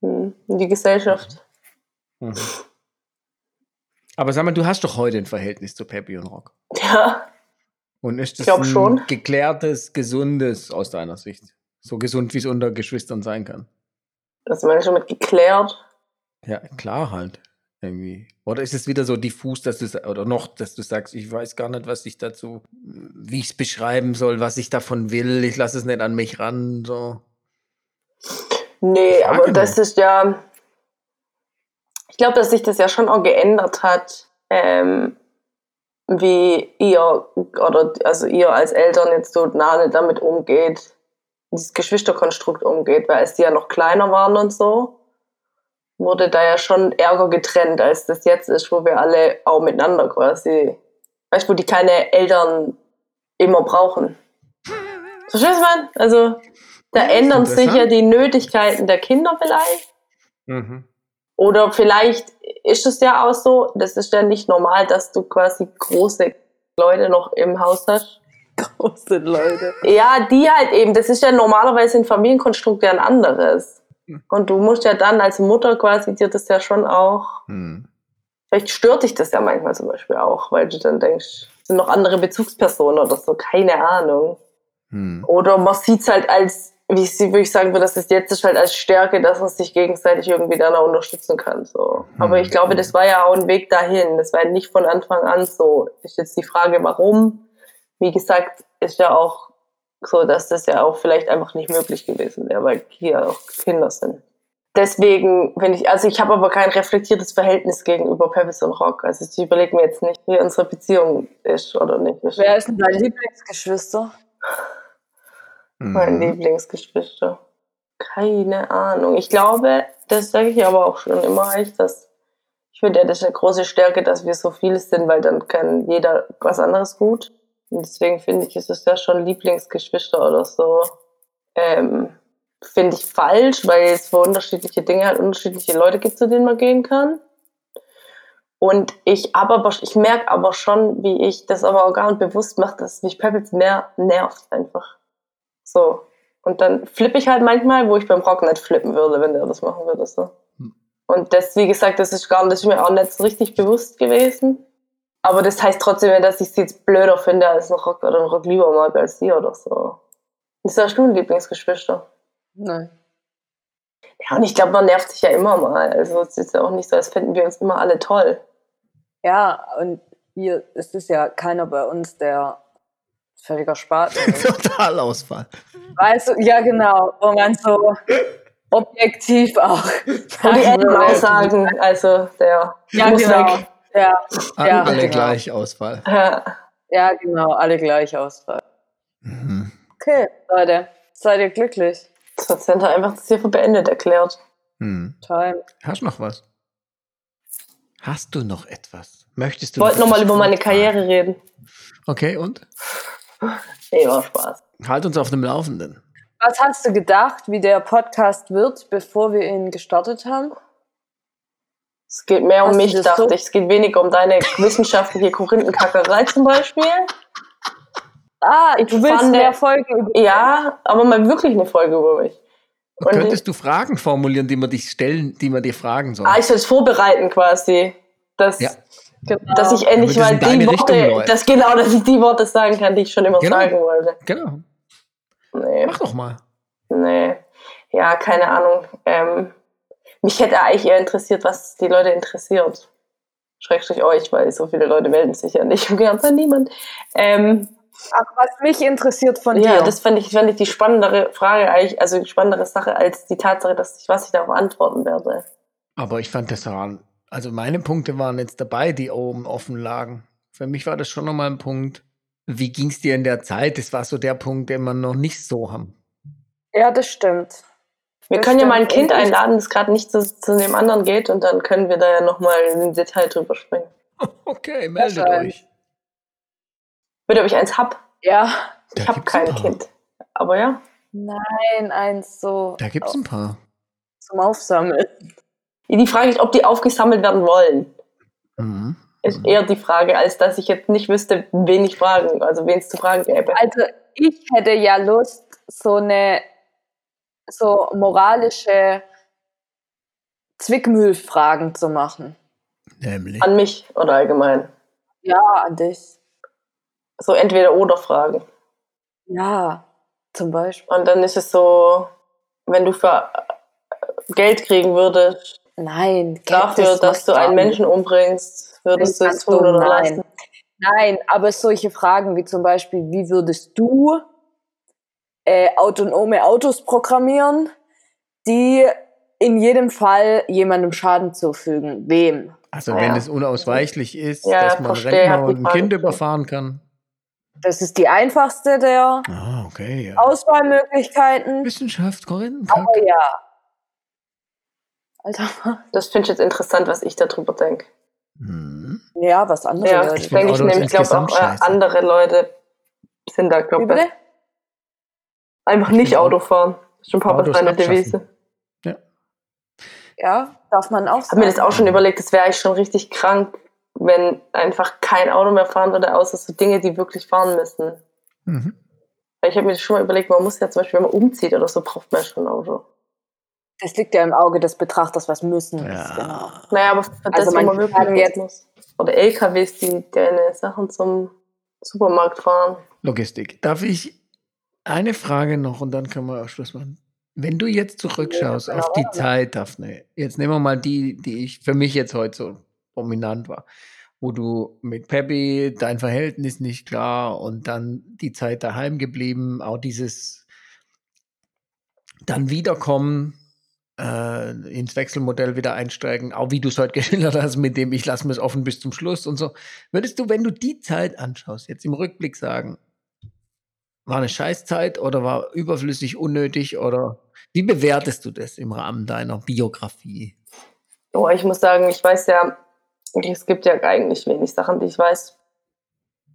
Hm, in die Gesellschaft. Mhm. Aber sag mal, du hast doch heute ein Verhältnis zu Peppy und Rock. Ja. Und ist das ein schon. geklärtes, gesundes aus deiner Sicht? So gesund, wie es unter Geschwistern sein kann. Das meine ich schon mit geklärt. Ja, klar halt irgendwie. Oder ist es wieder so diffus, dass du oder noch, dass du sagst, ich weiß gar nicht, was ich dazu, wie ich es beschreiben soll, was ich davon will, ich lasse es nicht an mich ran, so. Nee, Frage aber das ist ja, ich glaube, dass sich das ja schon auch geändert hat, ähm, wie ihr oder also ihr als Eltern jetzt so nah damit umgeht. dieses Geschwisterkonstrukt umgeht, weil als die ja noch kleiner waren und so, wurde da ja schon ärger getrennt, als das jetzt ist, wo wir alle auch miteinander quasi, weißt du, wo die keine Eltern immer brauchen. Verstehst du, man? Also, da ändern sich ja die Nötigkeiten der Kinder vielleicht. Mhm. Oder vielleicht ist es ja auch so, das ist ja nicht normal, dass du quasi große Leute noch im Haus hast. Große Leute. Ja, die halt eben, das ist ja normalerweise ein Familienkonstrukt ja ein anderes. Und du musst ja dann als Mutter quasi dir das ja schon auch, Hm. vielleicht stört dich das ja manchmal zum Beispiel auch, weil du dann denkst, sind noch andere Bezugspersonen oder so, keine Ahnung. Hm. Oder man sieht es halt als, wie ich, wie ich sagen würde, dass es jetzt ist halt als Stärke, dass man sich gegenseitig irgendwie dann auch unterstützen kann. So. Aber ich glaube, das war ja auch ein Weg dahin. Das war ja nicht von Anfang an so. Ist jetzt die Frage, warum? Wie gesagt, ist ja auch so, dass das ja auch vielleicht einfach nicht möglich gewesen wäre, weil hier auch Kinder sind. Deswegen, wenn ich, also ich habe aber kein reflektiertes Verhältnis gegenüber Pebbles und Rock. Also ich überlege mir jetzt nicht, wie unsere Beziehung ist oder nicht. ist. Wer ist denn dein Lieblingsgeschwister? Mein Mhm. Lieblingsgeschwister. Keine Ahnung. Ich glaube, das sage ich aber auch schon immer echt, dass ich finde, ja, das ist eine große Stärke, dass wir so viele sind, weil dann kann jeder was anderes gut. Und deswegen finde ich, ist es ja schon Lieblingsgeschwister oder so. Ähm, finde ich falsch, weil es für unterschiedliche Dinge halt unterschiedliche Leute gibt, zu denen man gehen kann. Und ich aber, ich merke aber schon, wie ich das aber auch gar nicht bewusst mache, dass mich Pebbles mehr nervt einfach. So. Und dann flippe ich halt manchmal, wo ich beim Rock nicht flippen würde, wenn der das machen würde. So. Hm. Und das, wie gesagt, das ist gar das ist mir auch nicht so richtig bewusst gewesen. Aber das heißt trotzdem, dass ich sie jetzt blöder finde als ein Rock oder ein Rock lieber mag als sie oder so. Ist das du ein Lieblingsgeschwister? Nein. Ja, und ich glaube, man nervt sich ja immer mal. Also es ist ja auch nicht so, als fänden wir uns immer alle toll. Ja, und hier ist es ja keiner bei uns, der völliger Spaß ist. Totalausfall. Weißt du, ja genau, wo man so objektiv auch. Und die Eltern auch sagen, also der Ja, muss genau. weg. Ja, Ja, Alle genau. gleich Ausfall. Ja. ja, genau, alle gleich ausfallen. Mhm. Okay, Leute, seid ihr glücklich? Das hat Center einfach das hier für beendet erklärt. Hm. Time. Hast du noch was? Hast du noch etwas? Möchtest Ich du wollte noch nochmal über meine? Karriere reden. Okay, und? Nee, war Spaß. Halt uns auf dem Laufenden. Was hast du gedacht, wie der Podcast wird, bevor wir ihn gestartet haben? Es geht mehr um Hast mich, das dachte so- ich. Es geht weniger um deine wissenschaftliche Korinthenkackerei zum Beispiel. Ah, Ich du willst fand- mehr Folgen über. Ja, aber mal wirklich eine Folge über mich. Und Könntest du Fragen formulieren, die man dich stellen, die man dir fragen soll? Ah, ich soll es vorbereiten quasi. Dass, Ja. Genau. dass ich endlich mal die Worte, dass genau, dass ich die Worte sagen kann, die ich schon immer Genau. sagen wollte. Genau. Nee. Mach doch mal. Nee. Ja, keine Ahnung. Ähm, mich hätte eigentlich eher interessiert, was die Leute interessiert. Schrägstrich euch, weil so viele Leute melden sich ja nicht und gern bei niemand. Ähm, Ach, was mich interessiert von ja, dir. das fand ich, fand ich die spannendere Frage eigentlich, also die spannendere Sache als die Tatsache, dass ich, was ich darauf antworten werde. Aber ich fand das waren, also meine Punkte waren jetzt dabei, die oben offen lagen. Für mich war das schon nochmal ein Punkt. Wie ging es dir in der Zeit? Das war so der Punkt, den wir noch nicht so haben. ja, das stimmt. Wir Das können ja mal ein. Kind einladen, das gerade nicht zu, zu dem anderen geht und dann können wir da ja nochmal im Detail drüber sprechen. Okay, meldet euch. Bitte, ob ich eins hab. Ja. Da Ich habe gibt's ein kein. Kind. Aber ja. Nein, eins so Da gibt es ein paar. zum Aufsammeln. Die Frage ist, ob die aufgesammelt werden wollen. Mhm. Ist eher die Frage, als dass ich jetzt nicht wüsste, wen ich fragen, also wen es zu fragen gäbe. Also ich hätte ja Lust, so eine so moralische Zwickmühlfragen zu machen. Nämlich. An mich oder allgemein. Ja, an dich. So entweder oder Fragen. Ja, zum Beispiel. Und dann ist es so, wenn du für Geld kriegen würdest, Nein, dafür, das dass du einen. Menschen umbringst, würdest du Nein, es tun oder nein. lassen? Nein, aber solche Fragen wie zum Beispiel, wie würdest du äh, autonome Autos programmieren, die in jedem Fall jemandem Schaden zufügen? Wem? Also Ah, wenn ja. es unausweichlich ist, Ja, dass man Rentner und ein Kind überfahren kann. Das ist die einfachste der Ah, okay. Ja. Auswahlmöglichkeiten. Wissenschaft, Corinne. Aber ja. Alter, Das finde ich jetzt interessant, was ich darüber denke. Hm. ja, was andere Ja, Leute. find denke ich nämlich, glaube auch, äh, andere Leute sind da, glaube ich, einfach nicht find Auto fahren. Das ist schon Papa Autos seine. Devise. Ja, darf man auch Ich habe mir das auch schon überlegt, das wäre eigentlich schon richtig krank, wenn einfach kein Auto mehr fahren würde, außer so Dinge, die wirklich fahren müssen. Mhm. Weil ich habe mir das schon mal überlegt, man muss ja zum Beispiel, wenn man umzieht oder so, braucht man ja schon ein Auto. Das liegt ja im Auge des Betrachters, was müssen ist. Ja. Genau. Naja, aber für das, Also wo man wirklich sagen jetzt jetzt- muss. Oder LKWs, die deine Sachen zum Supermarkt fahren. Logistik. Darf ich eine Frage noch und dann können wir auch Schluss machen? Wenn du jetzt zurückschaust Ja, auf die genau. Zeit, Daphne, jetzt nehmen wir mal die, die ich für mich jetzt heute so dominant war, wo du mit Peppy dein Verhältnis nicht klar und dann die Zeit daheim geblieben, auch dieses dann wiederkommen, äh, ins Wechselmodell wieder einsteigen, auch wie du es heute geschildert hast, mit dem ich lasse mir es offen bis zum Schluss und so. Würdest du, wenn du die Zeit anschaust, jetzt im Rückblick sagen, war eine Scheißzeit oder war überflüssig, unnötig oder wie bewertest du das im Rahmen deiner Biografie? Oh, ich muss sagen, ich weiß ja, es gibt ja eigentlich wenig Sachen, die ich weiß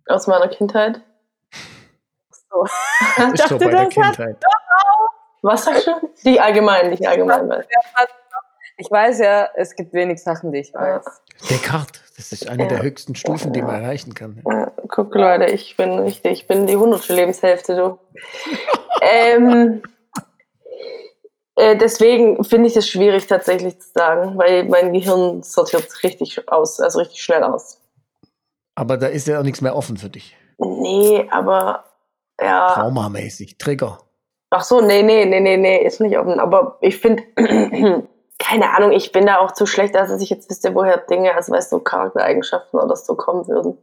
aus meiner Kindheit. So. Ist so bei der Kindheit. Was sagst du? Die allgemein, die ich allgemein weiß. Ich weiß ja, es gibt wenig Sachen, die ich weiß. Descartes, das ist eine Ja. der höchsten Stufen, die man erreichen kann. Ja, guck, Leute, ich bin richtig, ich bin die hundertsche Lebenshälfte, du. ähm, äh, deswegen finde ich es schwierig tatsächlich zu sagen, weil mein Gehirn sortiert richtig aus, also richtig schnell aus. Aber da ist ja auch nichts mehr offen für dich. Nee, aber ja. Traumamäßig, Trigger. Ach so, nee, nee, nee, nee, nee, ist nicht offen. Aber ich finde, keine Ahnung, ich bin da auch zu schlecht, dass ich jetzt wüsste, woher Dinge, also weißt du, Charaktereigenschaften oder so kommen würden.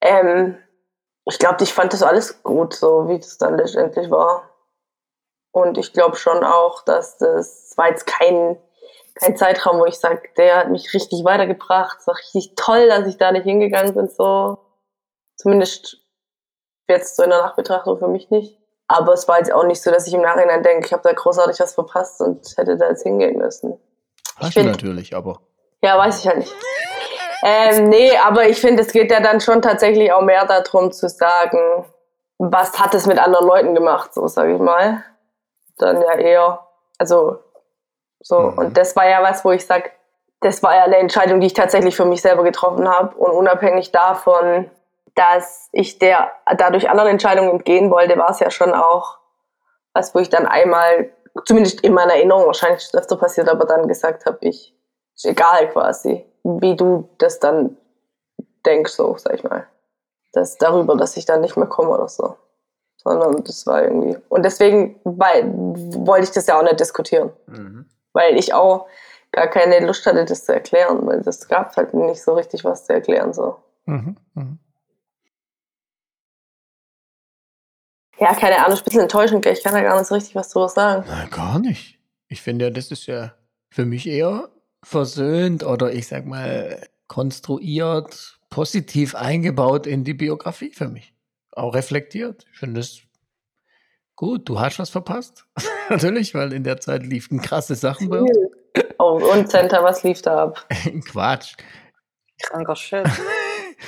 Ähm, ich glaube, ich fand das alles gut, so wie das dann letztendlich war. Und ich glaube schon auch, dass das war jetzt kein, kein Zeitraum, wo ich sage, der hat mich richtig weitergebracht. Es war richtig toll, dass ich da nicht hingegangen bin, so. Zumindest jetzt so in der Nachbetrachtung für mich nicht. Aber es war jetzt auch nicht so, dass ich im Nachhinein denke, ich habe da großartig was verpasst und hätte da jetzt hingehen müssen. Hast du natürlich, aber. Ja, weiß ich halt nicht. Ähm, nee, aber ich finde, es geht ja dann schon tatsächlich auch mehr darum zu sagen, was hat es mit anderen Leuten gemacht, so sage ich mal. Dann ja eher, also so. Mhm. Und das war ja was, wo ich sage, das war ja eine Entscheidung, die ich tatsächlich für mich selber getroffen habe. Und unabhängig davon, dass ich der dadurch anderen Entscheidungen entgehen wollte, war es ja schon auch was, wo ich dann einmal, zumindest in meiner Erinnerung, wahrscheinlich ist es öfter passiert, aber dann gesagt habe, ich, ist egal quasi, wie du das dann denkst, so, sag ich mal. Das darüber, dass ich dann nicht mehr komme oder so. Sondern das war irgendwie. Und deswegen weil, wollte ich das ja auch nicht diskutieren. Mhm. Weil ich auch gar keine Lust hatte, das zu erklären, weil das gab halt nicht so richtig was zu erklären. So. Mhm. Mhm. Ja, keine Ahnung, ein bisschen enttäuschend, gell? ich kann da gar nicht so richtig was drüber sagen. Na, gar nicht. Ich finde ja, das ist ja für mich eher versöhnt oder ich sag mal konstruiert, positiv eingebaut in die Biografie für mich. Auch reflektiert. Ich finde es gut. Du hast was verpasst. Natürlich, weil in der Zeit liefen krasse Sachen bei uns. Oh, und Center, was lief da ab? Quatsch. Kranker Shit.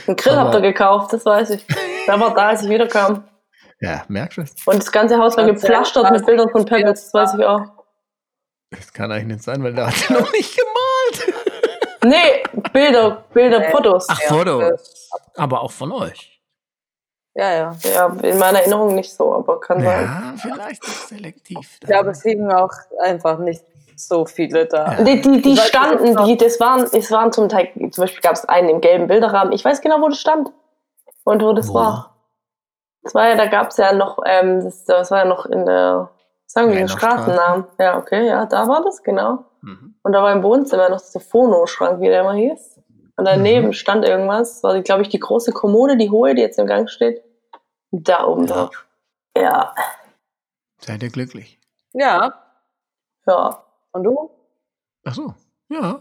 Ein Grill habt ihr gekauft, das weiß ich. Der war da, als ich wiederkam. Ja, merkst du es? Und das ganze Haus war gepflastert was mit Bildern von Pebbles, das weiß ich auch. Das kann eigentlich nicht sein, weil der hat ja noch nicht gemalt. Nee, Bilder, Bilder, Nee. Fotos. Ach, Ja, Fotos. Aber auch von euch. Ja, ja. Ja, in meiner Erinnerung nicht so, aber kann sein. Ja, vielleicht ist selektiv. Ich glaube, es liegen auch einfach nicht so viele da. Ja. Die, die, die standen, das die, das waren, es waren zum Teil, zum Beispiel gab es einen im gelben Bilderrahmen. Ich weiß genau, wo das stand und wo das Wo? war. Das war ja, da gab es ja noch, ähm, das, das war ja noch in der, sagen wir den. Straßennamen. Ja, okay, ja, da war das, genau. Mhm. Und da war im Wohnzimmer noch der Phono-Schrank, wie der immer hieß. Und daneben Mhm. stand irgendwas. War, glaube ich, die große Kommode, die hohe, die jetzt im Gang steht. Da oben Ja. drauf. Ja, Seid ihr glücklich? Ja. ja. Und du? Ach so. Ja.